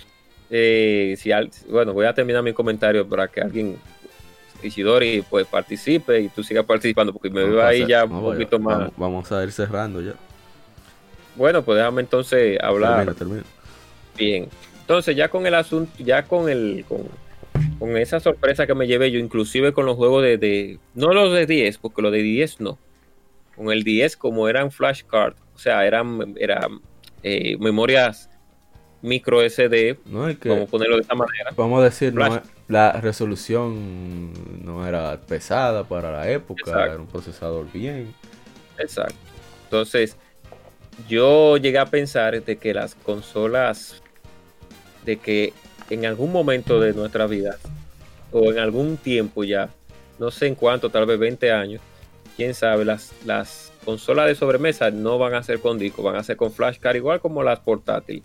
eh, si bueno, voy a terminar mi comentario para que alguien Isidori pues participe y tú sigas participando porque me veo ahí ya un poquito más. Vamos, a ir cerrando ya. Bueno, pues déjame entonces hablar. Bien. Entonces ya con el asunto, ya con el con, esa sorpresa que me llevé yo, inclusive con los juegos de, no los de 10, porque los de 10 no. Con el 10 como eran flashcard, o sea, eran, eran eh, memorias micro SD, no, que, vamos a ponerlo de esta manera. Vamos a decir, la resolución no era pesada para la época, era un procesador bien. Exacto. Entonces, yo llegué a pensar de que las consolas, de que en algún momento de nuestra vida, o en algún tiempo ya, no sé en cuánto, tal vez 20 años, quién sabe, las, las consolas de sobremesa no van a ser con disco, van a ser con flashcard igual como las portátiles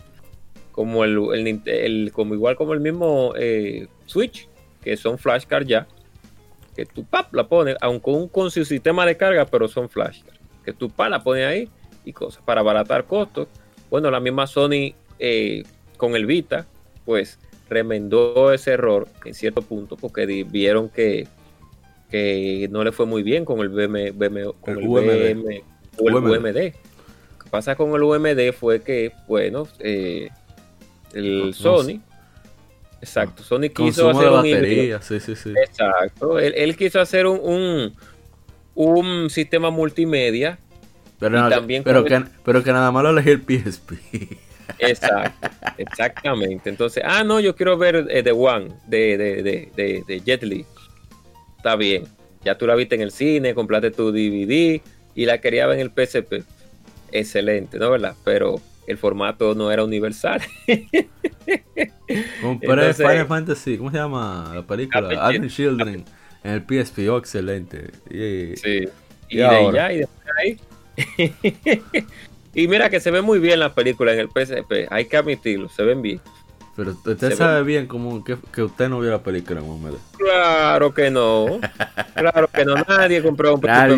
como el, el, como igual como el mismo eh, Switch, que son flashcards ya, que tú pap, la pones, aunque con su sistema de carga, pero son flashcards, que tú pa, la pones ahí y cosas para abaratar costos. Bueno, la misma Sony eh, con el Vita, pues remendó ese error en cierto punto, porque vieron que, que no le fue muy bien con el BM, con el, UMD. Lo que pasa con el UMD fue que, bueno, eh, el Sony. Exacto, Sony quiso hacer un batería, sí, sí, sí. Exacto, él, quiso hacer un, un, sistema multimedia. Pero, también pero, que, pero que nada más lo elegí el PSP. Exacto, exactamente. Entonces, ah, no, yo quiero ver eh, The One de, de, de, de, Jet Li. Está bien, ya tú la viste en el cine, compraste tu DVD y la quería ver en el PSP. Excelente, ¿no? ¿Verdad? Pero el formato no era universal. Compré Final Fantasy, ¿cómo se llama la película? Advent Children en el PSP, oh, excelente. Y, sí, y, de allá y de ahí. y mira que se ve muy bien la película en el PSP, hay que admitirlo, se ven bien. Pero usted sabe bien como que, que, usted no vio la película en momento. Claro que no. Claro que no. Nadie compró un papel.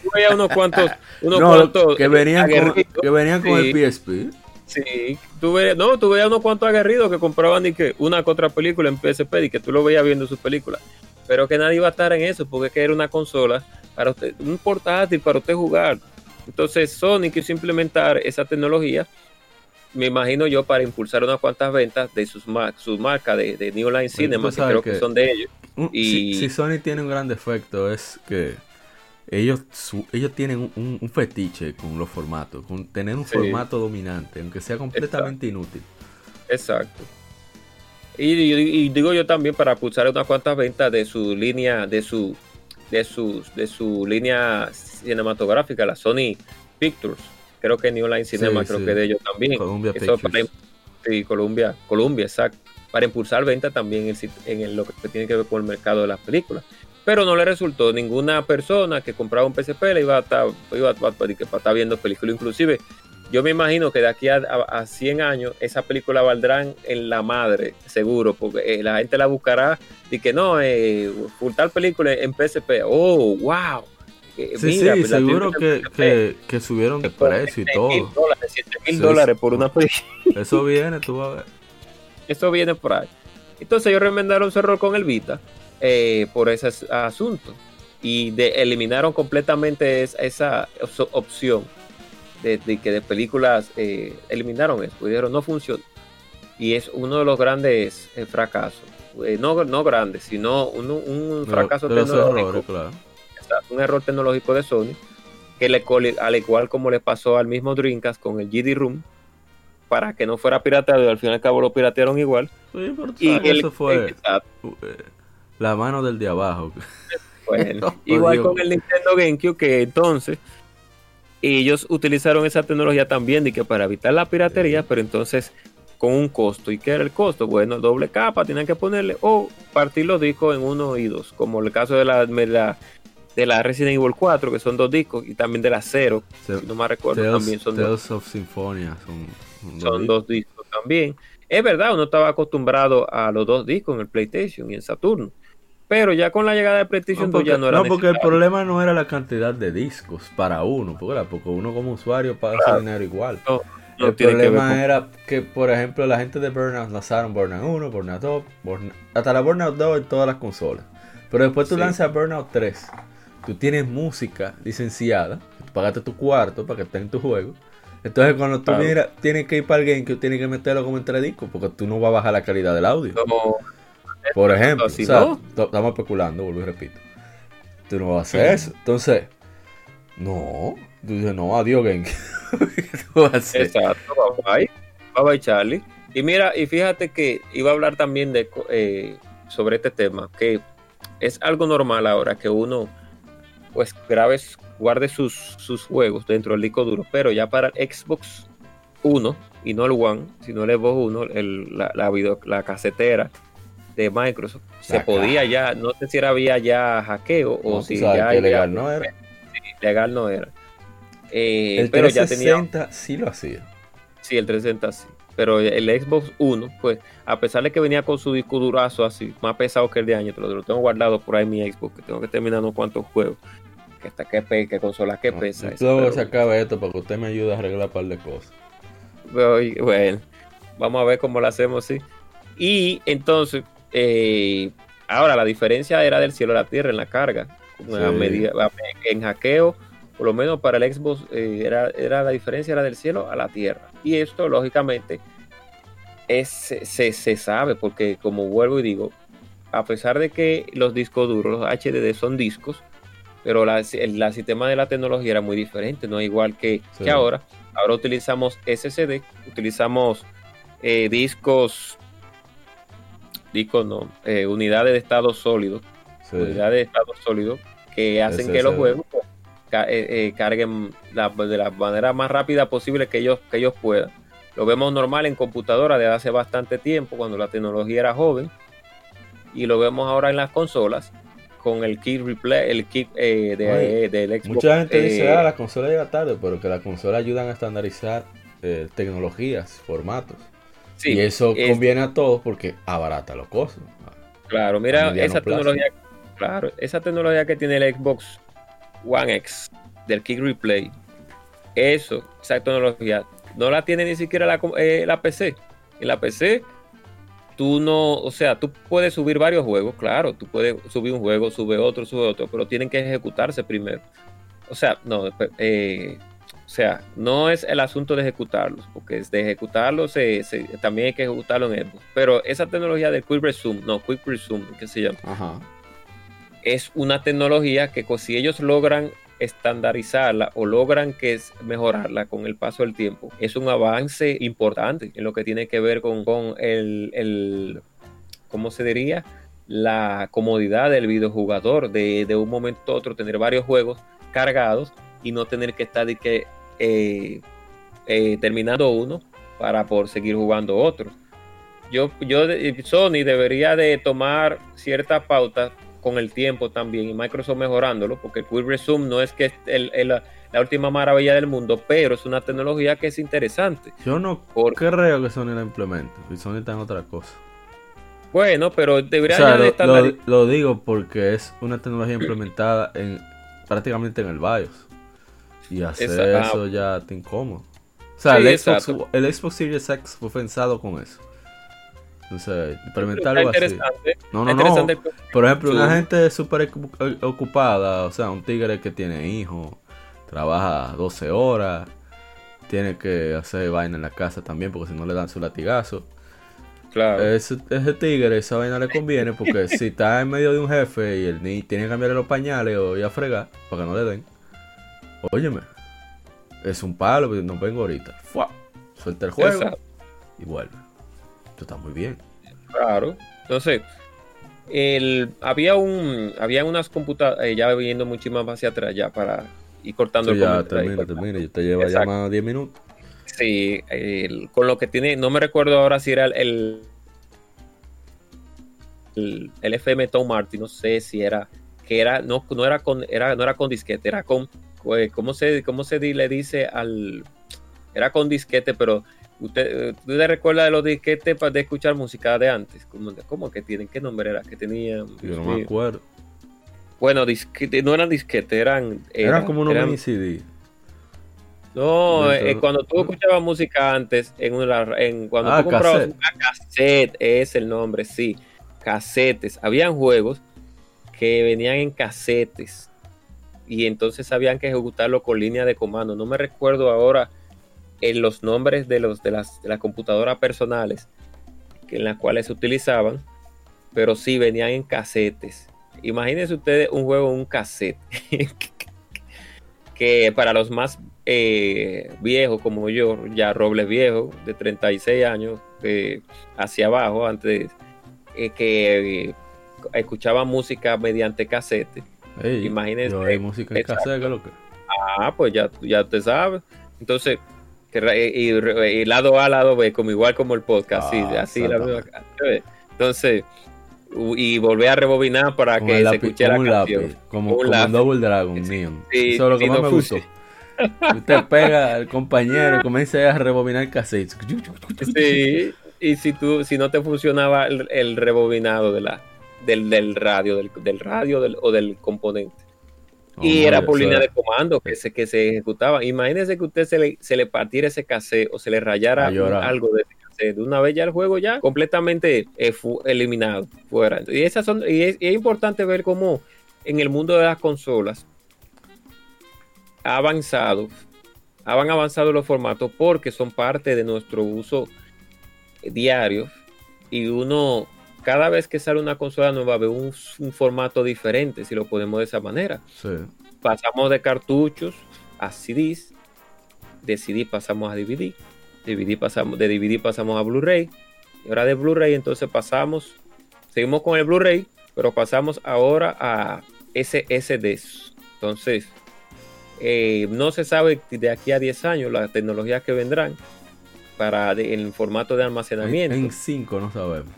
Tú veías unos cuantos. Unos no, cuantos que venían con, que venían con el PSP. Sí. Tú veías, no, tú veías unos cuantos aguerridos que compraban y que una otra película en PSP y que tú lo veías viendo sus películas. Pero que nadie iba a estar en eso porque es que era una consola para usted, un portátil para usted jugar. Entonces Sony quiso implementar esa tecnología me imagino yo, para impulsar unas cuantas ventas de sus, sus marcas de, de New Line Cinema, que creo que, son de ellos. y... Si, Sony tiene un gran defecto es que ellos, ellos tienen un, fetiche con los formatos, con tener un formato dominante, aunque sea completamente inútil. Exacto. Y, digo yo también para impulsar unas cuantas ventas de su línea, de su, de sus, de su línea cinematográfica, la Sony Pictures creo que New Line Cinema, creo que de ellos también. Columbia Eso para, sí, Columbia, Columbia, exacto. Para impulsar venta también en, lo que tiene que ver con el mercado de las películas. Pero no le resultó ninguna persona que compraba un PSP le iba a estar, iba a, estar viendo películas. Inclusive, yo me imagino que de aquí a, a, 100 años esa película valdrán en la madre, seguro, porque eh, la gente la buscará y que no, eh, tal película en PSP. Oh, wow sí, sí, pues, seguro que, que, que, subieron de precio y todo. Dólares, 7 mil dólares por una película. Eso viene, tú vas a ver. Eso viene por ahí. Entonces ellos remendaron su error con el Vita eh, por ese asunto. Y de, eliminaron completamente esa, opción de, que de películas eh, eliminaron eso. Dijeron no funciona. Y es uno de los grandes eh, fracasos. no, no grandes, sino un, un fracaso tecnológico. claro un error tecnológico de Sony, que le, coli- al igual como le pasó al mismo Dreamcast con el GD Room, para que no fuera pirateado, y al fin y al cabo lo piratearon igual. Sí, Y el- eso fue eh, la mano del de abajo. bueno, igual Dios. con el Nintendo GameCube, que entonces ellos utilizaron esa tecnología también de que para evitar la piratería, pero entonces con un costo. ¿Y qué era el costo? Bueno, doble capa, tenían que ponerle o partir los discos en uno y dos, como el caso de la, de la, de la Resident Evil 4, que son dos discos, y también de la Zero, Se- si no me recuerdo, Tales, también son dos Tales of Symphonia son, son son dos dos discos también. Es verdad, uno estaba acostumbrado a los dos discos en el PlayStation y en Saturno. Pero ya con la llegada de PlayStation No, 2 porque, ya no era no, porque el problema no era la cantidad de discos para uno, porque, porque uno como usuario paga ese dinero igual. No, no el que problema con- era que, por ejemplo, la gente de Burnout lanzaron Burnout 1, Burnout 2, Burnout- hasta la Burnout 2 en todas las consolas. Pero después tú Sí. lanzas Burnout 3, tú tienes música licenciada, tú pagaste tu cuarto para que esté en tu juego. Entonces cuando tú Claro. miras, tienes que ir para el game que tienes que meterlo como entre discos, porque tú no vas a bajar la calidad del audio. No, Por ejemplo, así o sea, no. to- estamos especulando, vuelvo y repito. Tú no vas a hacer eso. Entonces, no. Tú dices, no, adiós, Game. ¿Qué tú vas a hacer? exacto, bye bye. Bye bye, Charlie. Y mira, y fíjate que iba a hablar también de eh, sobre este tema, que es algo normal ahora que uno pues grabe, guarde sus, sus juegos dentro del disco duro, pero ya para el Xbox One y no el One, sino el Xbox One, el- la, la, video- la casetera de Microsoft, se podía ya, no sé si era vía ya hackeo o No, si sabes ya legal no era. legal no era. Eh, El pero ya tenía 360 sí lo hacía. Sí, el 360 sí. Pero el Xbox One, pues, a pesar de que venía con su disco durazo así, más pesado que el de año, lo, lo tengo guardado por ahí en mi Xbox, que tengo que terminar unos cuantos juegos. Que está que, pe- que consola que No, pesa. pero- sacar esto para que usted me ayude a arreglar un par de cosas. bueno, vamos a ver cómo lo hacemos, sí. Y entonces, eh, ahora la diferencia era del cielo a la tierra en la carga. Una Sí. medida- en hackeo, por lo menos para el Xbox, eh, era, era la diferencia era del cielo a la tierra. Y esto, lógicamente, es, se, se- se sabe, porque como vuelvo y digo, a pesar de que los discos duros, los HDD son discos, pero la, el sistema de la tecnología era muy diferente, no es igual que, Sí. que ahora. Ahora utilizamos SSD, utilizamos eh, discos, discos no, eh, unidades de estado sólido, Sí. unidades de estado sólido que hacen que los juegos pues, ca- eh, eh, carguen la- de la manera más rápida posible que ellos, que ellos puedan. Lo vemos normal en computadora desde hace bastante tiempo, cuando la tecnología era joven, y lo vemos ahora en las consolas con el kit replay, el kit eh, de, Oye, eh, del Xbox. Mucha gente dice, eh, ah, la consola llega tarde, pero que las consolas ayudan a estandarizar eh, tecnologías, formatos. sí, y eso es- conviene a todos porque abarata los costos. Claro, mira esa plazo. tecnología, claro, esa tecnología que tiene el Xbox One X del Kick Replay, eso, esa tecnología, no la tiene ni siquiera la, eh, la PC. En la PC, tú no, o sea, tú puedes subir varios juegos, claro, tú puedes subir un juego, sube otro, sube otro, pero tienen que ejecutarse primero. O sea, no, eh, o sea, no es el asunto de ejecutarlos, porque es de ejecutarlos se- se- también hay que ejecutarlo en Xbox. Pero esa tecnología de Quick Resume, no, Quick Resume, que se llama, Ajá. es una tecnología que si ellos logran estandarizarla o logran que es mejorarla con el paso del tiempo, es un avance importante en lo que tiene que ver con, con el, el, ¿cómo se diría? La comodidad del videojugador de, de un momento a otro tener varios juegos cargados y no tener que estar de que, eh, eh, terminando uno para por seguir jugando otro. Yo, yo, Sony debería de tomar ciertas pautas con el tiempo también y Microsoft mejorándolo, porque el Quick Resume no es que es el- el- la, última maravilla del mundo, pero es una tecnología que es interesante. Yo no Por- creo que Sony la implemente. Y Sony está en otra cosa. Bueno, pero O debería sea, ya de lo, lo- lo digo porque es una tecnología implementada en prácticamente en el BIOS. Y hacer Esa- ah. eso ya te incómodo. O sea, Sí, el, Xbox, exacto. el Xbox Series X fue pensado con eso. Entonces, Está implementarlo así. No, no, no. Por ejemplo, una gente súper ocu- ocupada, o sea, un tigre que tiene hijos, trabaja 12 horas, tiene que hacer vaina en la casa también porque si no le dan su latigazo. Claro. Ese, ese tigre, esa vaina le conviene porque si está en medio de un jefe y el ni tiene que cambiarle los pañales o ir a fregar para que no le den, óyeme, es un palo, pero no vengo ahorita. ¡Fua! Suelta el juego Exacto. y vuelve. Esto está muy bien. Claro. Entonces, el, había un, había unas computadoras, ya viendo mucho más hacia atrás, ya para ir cortando Sí, el ya, termina, cortando. termina. Yo te lleva ya más de 10 minutos. Sí, el- con lo que tiene, no me recuerdo ahora si era el, el, FM Tom Martin, no sé si era, que era, no, no era con, era, no era con disquete, era con, eh, ¿cómo se, cómo se di- le dice al, era con disquete, pero usted, ¿tú te recuerda de los disquetes para de escuchar música de antes? ¿Cómo, cómo que tienen? ¿Qué nombre era? Que tenían? Yo no me acuerdo. Bueno, disquete, no eran disquetes, eran, Era como unos eran- mini CD. no, Dentro- eh, cuando tú escuchabas música antes, en una, en, cuando Ah, tú comprabas cassette. una cassette, es el nombre, sí, casetes. Habían juegos que venían en casetes y entonces habían que ejecutarlo con línea de comando. No me recuerdo ahora en los nombres de los de las, de las computadoras personales que en las cuales se utilizaban, pero sí venían en casetes. Imagínense ustedes un juego en un cassette que para los más eh, viejos como yo, ya robles viejo, de 36 años, eh, hacia abajo, antes eh, que eh, escuchaba música mediante cassette. Ey, Imagínese, yo hay música en cassette, que lo que. Ah, pues ya, ya te sabes. Entonces, y, lado A, lado B, como igual como el podcast, sí, Ah, así la. Entonces, y volver a rebobinar para que se escuche la canción. lápiz, como, Un como Double Dragon, Neon. Sí, Eso es lo que más no me gustó. Usted pega al compañero y comienza a rebobinar el cassette. Sí, y si tú, si no te funcionaba el, el rebobinado de la, del, del radio, del, del radio del- o del componente. Y era por línea de comando que se, que se ejecutaba. Imagínese que usted se le, se le partiera ese cassette o se le rayara algo de ese cassette. De una vez ya el juego ya completamente eh, fu- eliminado fuera. Y esas son, y es, y es importante ver cómo en el mundo de las consolas ha avanzado, han avanzado los formatos porque son parte de nuestro uso diario y uno cada vez que sale una consola nueva ve un, un formato diferente si lo ponemos de esa manera Sí. pasamos de cartuchos a CDs, de CD pasamos a DVD, DVD pasamos, de DVD pasamos a Blu-ray, y ahora de Blu-ray entonces pasamos, seguimos con el Blu-ray, pero pasamos ahora a SSDs. Entonces, eh, no se sabe de aquí a 10 años las tecnologías que vendrán para de- en formato de En, almacenamiento. en cinco no sabemos.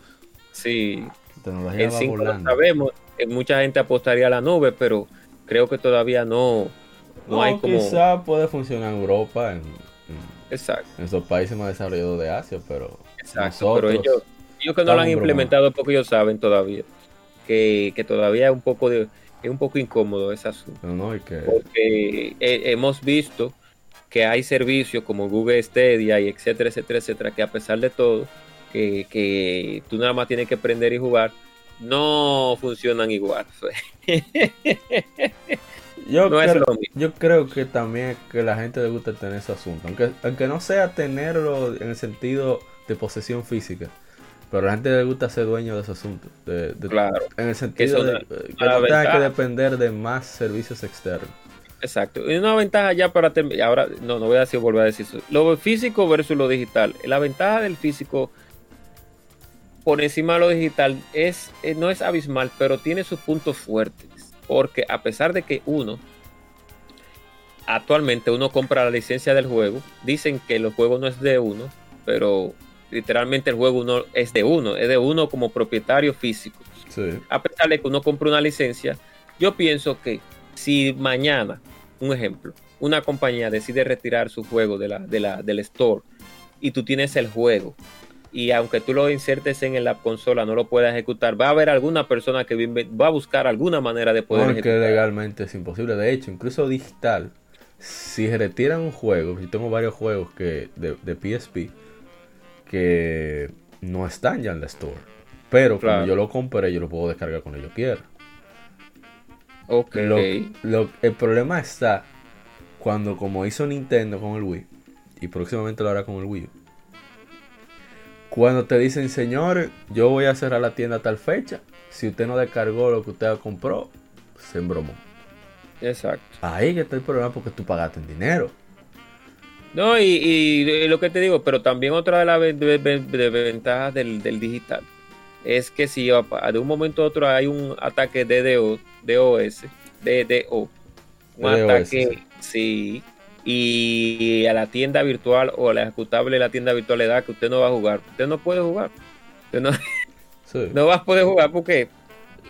Sí, en va 5 no volando. sabemos, eh, mucha gente apostaría a la nube, pero creo que todavía no, no, No, hay como... quizá puede funcionar en Europa, en, en- Exacto. en esos países más desarrollados de Asia, pero Exacto, pero nosotros ellos, ellos que no lo han implementado porque ellos saben todavía que, que todavía es un poco de es un poco incómodo ese asunto no, no, y que porque eh, hemos visto que hay servicios como Google Stadia y etcétera, etcétera, etcétera, que a pesar de todo, que, que tú nada más tienes que aprender y jugar, no funcionan igual. yo, no creo, yo creo que también que la gente le gusta tener ese asunto, aunque, aunque no sea tenerlo en el sentido de posesión física, pero a la gente le gusta ser dueño de ese asunto, de, de- Claro, en el sentido de que no tenga que depender de más servicios externos. Exacto. Y una ventaja ya para terminar, ahora no, no voy a decir, volver a decir eso. Lo físico versus lo digital. La ventaja del físico por encima de lo digital es, eh, no es abismal, pero tiene sus puntos fuertes. Porque a pesar de que uno, actualmente uno compra la licencia del juego, dicen que el juego no es de uno, pero literalmente el juego uno es de uno, es de uno como propietario físico Sí. a pesar de que uno compre una licencia, yo pienso que si mañana, un ejemplo, una compañía decide retirar su juego de la, de la, del store y tú tienes el juego y aunque tú lo insertes en la consola no lo puedas ejecutar, va a haber alguna persona que va a buscar alguna manera de poder No, es que ejecutar. legalmente es imposible. De hecho, incluso digital, si retiran un juego, yo tengo varios juegos que de, de PSP que no están ya en la store. Pero Claro. como yo lo compré, yo lo puedo descargar cuando yo quiera. Ok. Lo- lo- el problema está cuando, como hizo Nintendo con el Wii, y próximamente lo hará con el Wii U, cuando te dicen, señor, yo voy a cerrar la tienda a tal fecha, si usted no descargó lo que usted compró, se embromó. Exacto. Ahí que está el problema porque tú pagaste en dinero. No, y, y lo que te digo, pero también otra de las de ventajas del, del digital es que si de un momento a otro hay un ataque DDO, DOS, DDO, un DDoS, ataque, sí, y a la tienda virtual o a la ejecutable de la tienda virtual le da que usted no va a jugar, usted no puede jugar, usted no, Sí. no vas a poder jugar porque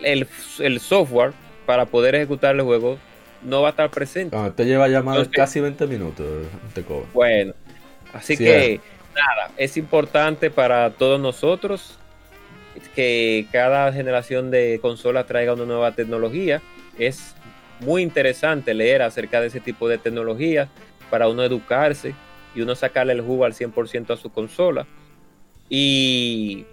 el, el software para poder ejecutar el juego no va a estar presente. Cuando te lleva llamado Entonces- casi 20 minutos, te cobra. Bueno, así Sí, que es. nada, es importante para todos nosotros que cada generación de consolas traiga una nueva tecnología. Es muy interesante leer acerca de ese tipo de tecnologías para uno educarse y uno sacarle el jugo al 100% a su consola. Y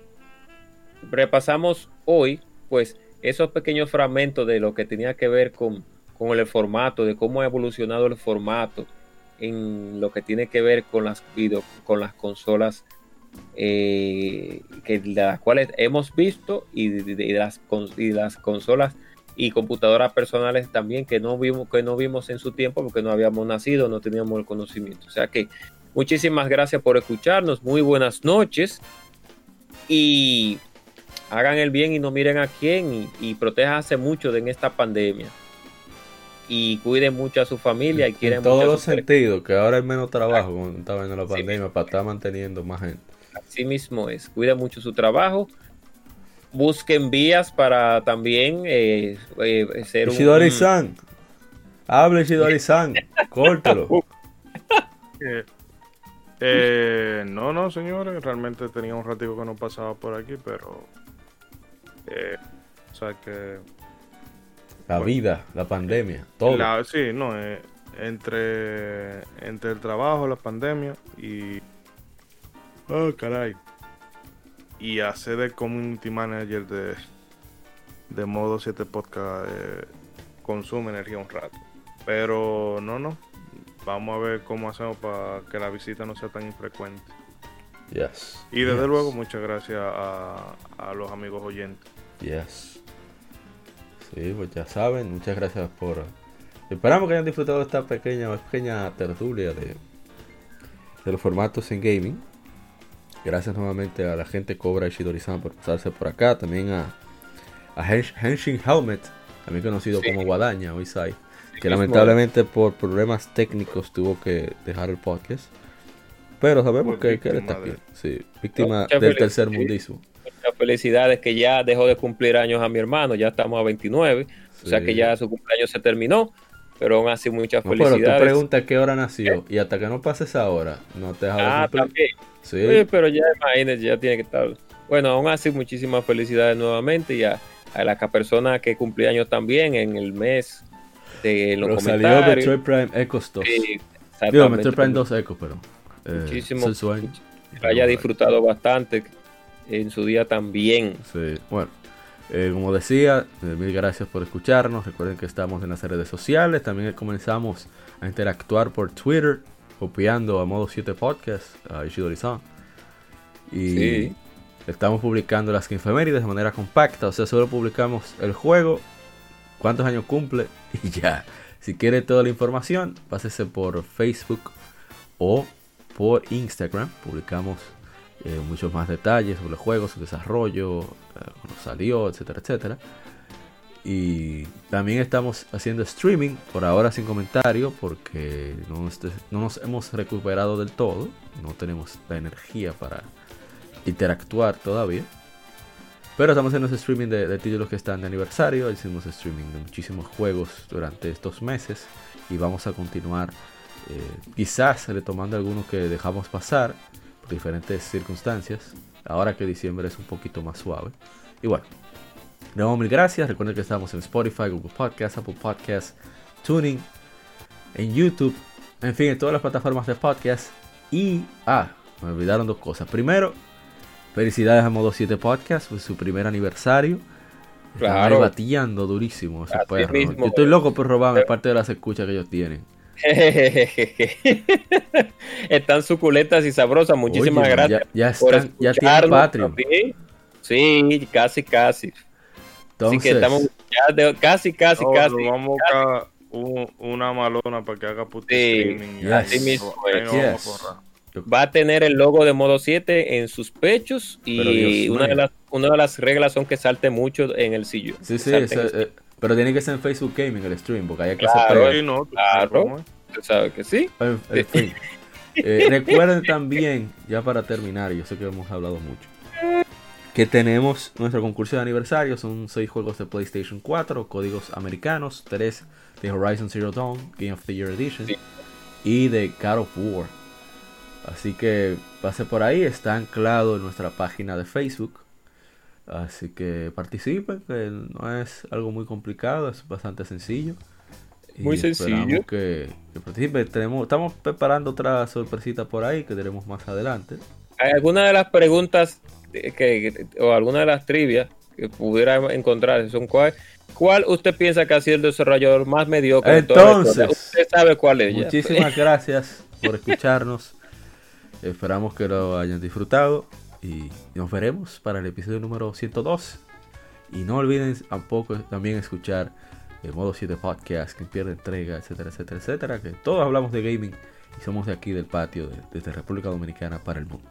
repasamos hoy, pues, esos pequeños fragmentos de lo que tenía que ver con, con el formato, de cómo ha evolucionado el formato en lo que tiene que ver con las video, con las consolas eh, que de las cuales hemos visto y de, de- de las, y las consolas y computadoras personales también que no vimos que no vimos en su tiempo porque no habíamos nacido, no teníamos el conocimiento. O sea que muchísimas gracias por escucharnos, muy buenas noches y hagan el bien y no miren a quién y, y protéjanse mucho de en esta pandemia y cuiden mucho a su familia y quieren En todos los sentidos, que ahora hay menos trabajo cuando estaba en la Sí, pandemia para estar manteniendo más gente. Así mismo es. Cuida mucho su trabajo. Busquen vías para también eh, eh, ser un- Ishidori-san, hable Ishidori-san, córtalo. Eh, eh, no, no, señores, realmente tenía un ratico que no pasaba por aquí, pero... eh, o sea que... La vida, la pandemia, todo. la- sí, no, eh, entre, entre el trabajo, la pandemia y... Oh, caray. Y hacer de community manager de, de modo 7 podcast eh, consume energía un rato. Pero no, no. Vamos a ver cómo hacemos para que la visita no sea tan infrecuente. Yes. Y desde yes, luego, muchas gracias a, a los amigos oyentes. Yes. Sí, pues ya saben, muchas gracias por... Esperamos que hayan disfrutado de esta pequeña, pequeña tertulia de, de los formatos en gaming. Gracias nuevamente a la gente Cobra y Shidori-san por pasarse por acá. También a, a Hens- Henshin Helmet, también conocido Sí. como Guadaña o Isai, que lamentablemente por problemas técnicos tuvo que dejar el podcast. Pero sabemos que, que él está aquí. Sí, víctima del tercer mundismo. Muchas felicidades que ya dejó de cumplir años a mi hermano. Ya estamos a 29. O sea que ya su cumpleaños se terminó. Pero aún así muchas No, pero tú felicidades. preguntas qué hora nació y hasta que no pase esa hora, no te deja de ah, también. Sí, Oye, pero ya imagínate, ya tiene que estar. Bueno, aún así muchísimas felicidades nuevamente y a, a la persona que cumple años también en el mes de los pero salió comentarios. Metroid Prime Ecos 2. Sí, Digo. Metroid Prime 2 Ecos, pero. eh, Muchísimo. que haya disfrutado bastante en su día también. Sí, bueno. Eh, como decía, eh, mil gracias por escucharnos. Recuerden que estamos en las redes sociales. También comenzamos a interactuar por Twitter, copiando a modo 7 podcast a Ishidori-san. Y Sí. estamos publicando las efemérides de manera compacta. O sea, solo publicamos el juego, cuántos años cumple y ya. Si quiere toda la información, pásese por Facebook o por Instagram. Publicamos eh, muchos más detalles sobre el juego, su desarrollo, cuando salió, etcétera, etcétera. Y también estamos haciendo streaming, por ahora sin comentario, porque no, nos- no nos hemos recuperado del todo. No tenemos la energía para interactuar todavía. Pero estamos haciendo streaming de, de títulos que están de aniversario. Hicimos streaming de muchísimos juegos durante estos meses. Y vamos a continuar, eh, quizás retomando algunos que dejamos pasar por diferentes circunstancias. Ahora que diciembre es un poquito más suave. Y bueno, de nuevo mil gracias. Recuerden que estamos en Spotify, Google Podcasts, Apple Podcasts, Tuning, en YouTube, en fin, en todas las plataformas de podcast. Y, ah, me olvidaron dos cosas. Primero, felicidades a Modo 7 Podcast por su primer aniversario. Están Claro. ahí bateando durísimo esos Así perros. mismo. Yo estoy loco por robarme parte de las escuchas que ellos tienen. Están suculentas y sabrosas. Muchísimas Oye, gracias. Ya, ya, por están, ya tienen Patreon. también. Sí, casi, casi. Así Entonces, que estamos ya de- casi, casi, No, casi. lo vamos a buscar, un- una malona para que haga puto Sí, streaming. yes. Así mismo Yes. forrar. Va a tener el logo de modo 7 en sus pechos y una de, las, una de las reglas son que salte mucho en el sillón. Sí, sí, el eh, pero tiene que ser en Facebook Gaming el stream, porque hay que Claro. hacer no, tú Claro. sabes que sí. En, en fin. Eh, recuerden también, ya para terminar, yo sé que hemos hablado mucho, que tenemos nuestro concurso de aniversario. Son 6 juegos de PlayStation 4, códigos americanos, 3 de Horizon Zero Dawn, Game of the Year Edition, Sí. y de God of War. Así que pase por ahí, está anclado en nuestra página de Facebook. Así que participen, que no es algo muy complicado, es bastante sencillo. Y Muy sencillo. Que, que participen. Tenemos, estamos preparando otra sorpresita por ahí que tenemos más adelante. Hay alguna de las preguntas que, que- o alguna de las trivias que pudiera encontrar son cuál, cuál usted piensa que ha sido el desarrollador más mediocre de? Entonces, usted sabe cuál es ya. Muchísimas gracias por escucharnos. Esperamos que lo hayan disfrutado y nos veremos para el episodio número 102. Y no olviden tampoco también escuchar el modo 7 podcast, que pierde entrega, etcétera, etcétera, etcétera. Que todos hablamos de gaming y somos de aquí del patio, de- desde República Dominicana para el mundo.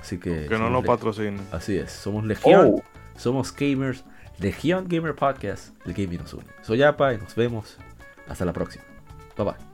Así que. Que no nos patrocinen. Así es, somos Legión, Oh. somos gamers, Legión Gamer Podcast, el gaming nos une. Soy Yapa y nos vemos. Hasta la próxima. Bye bye.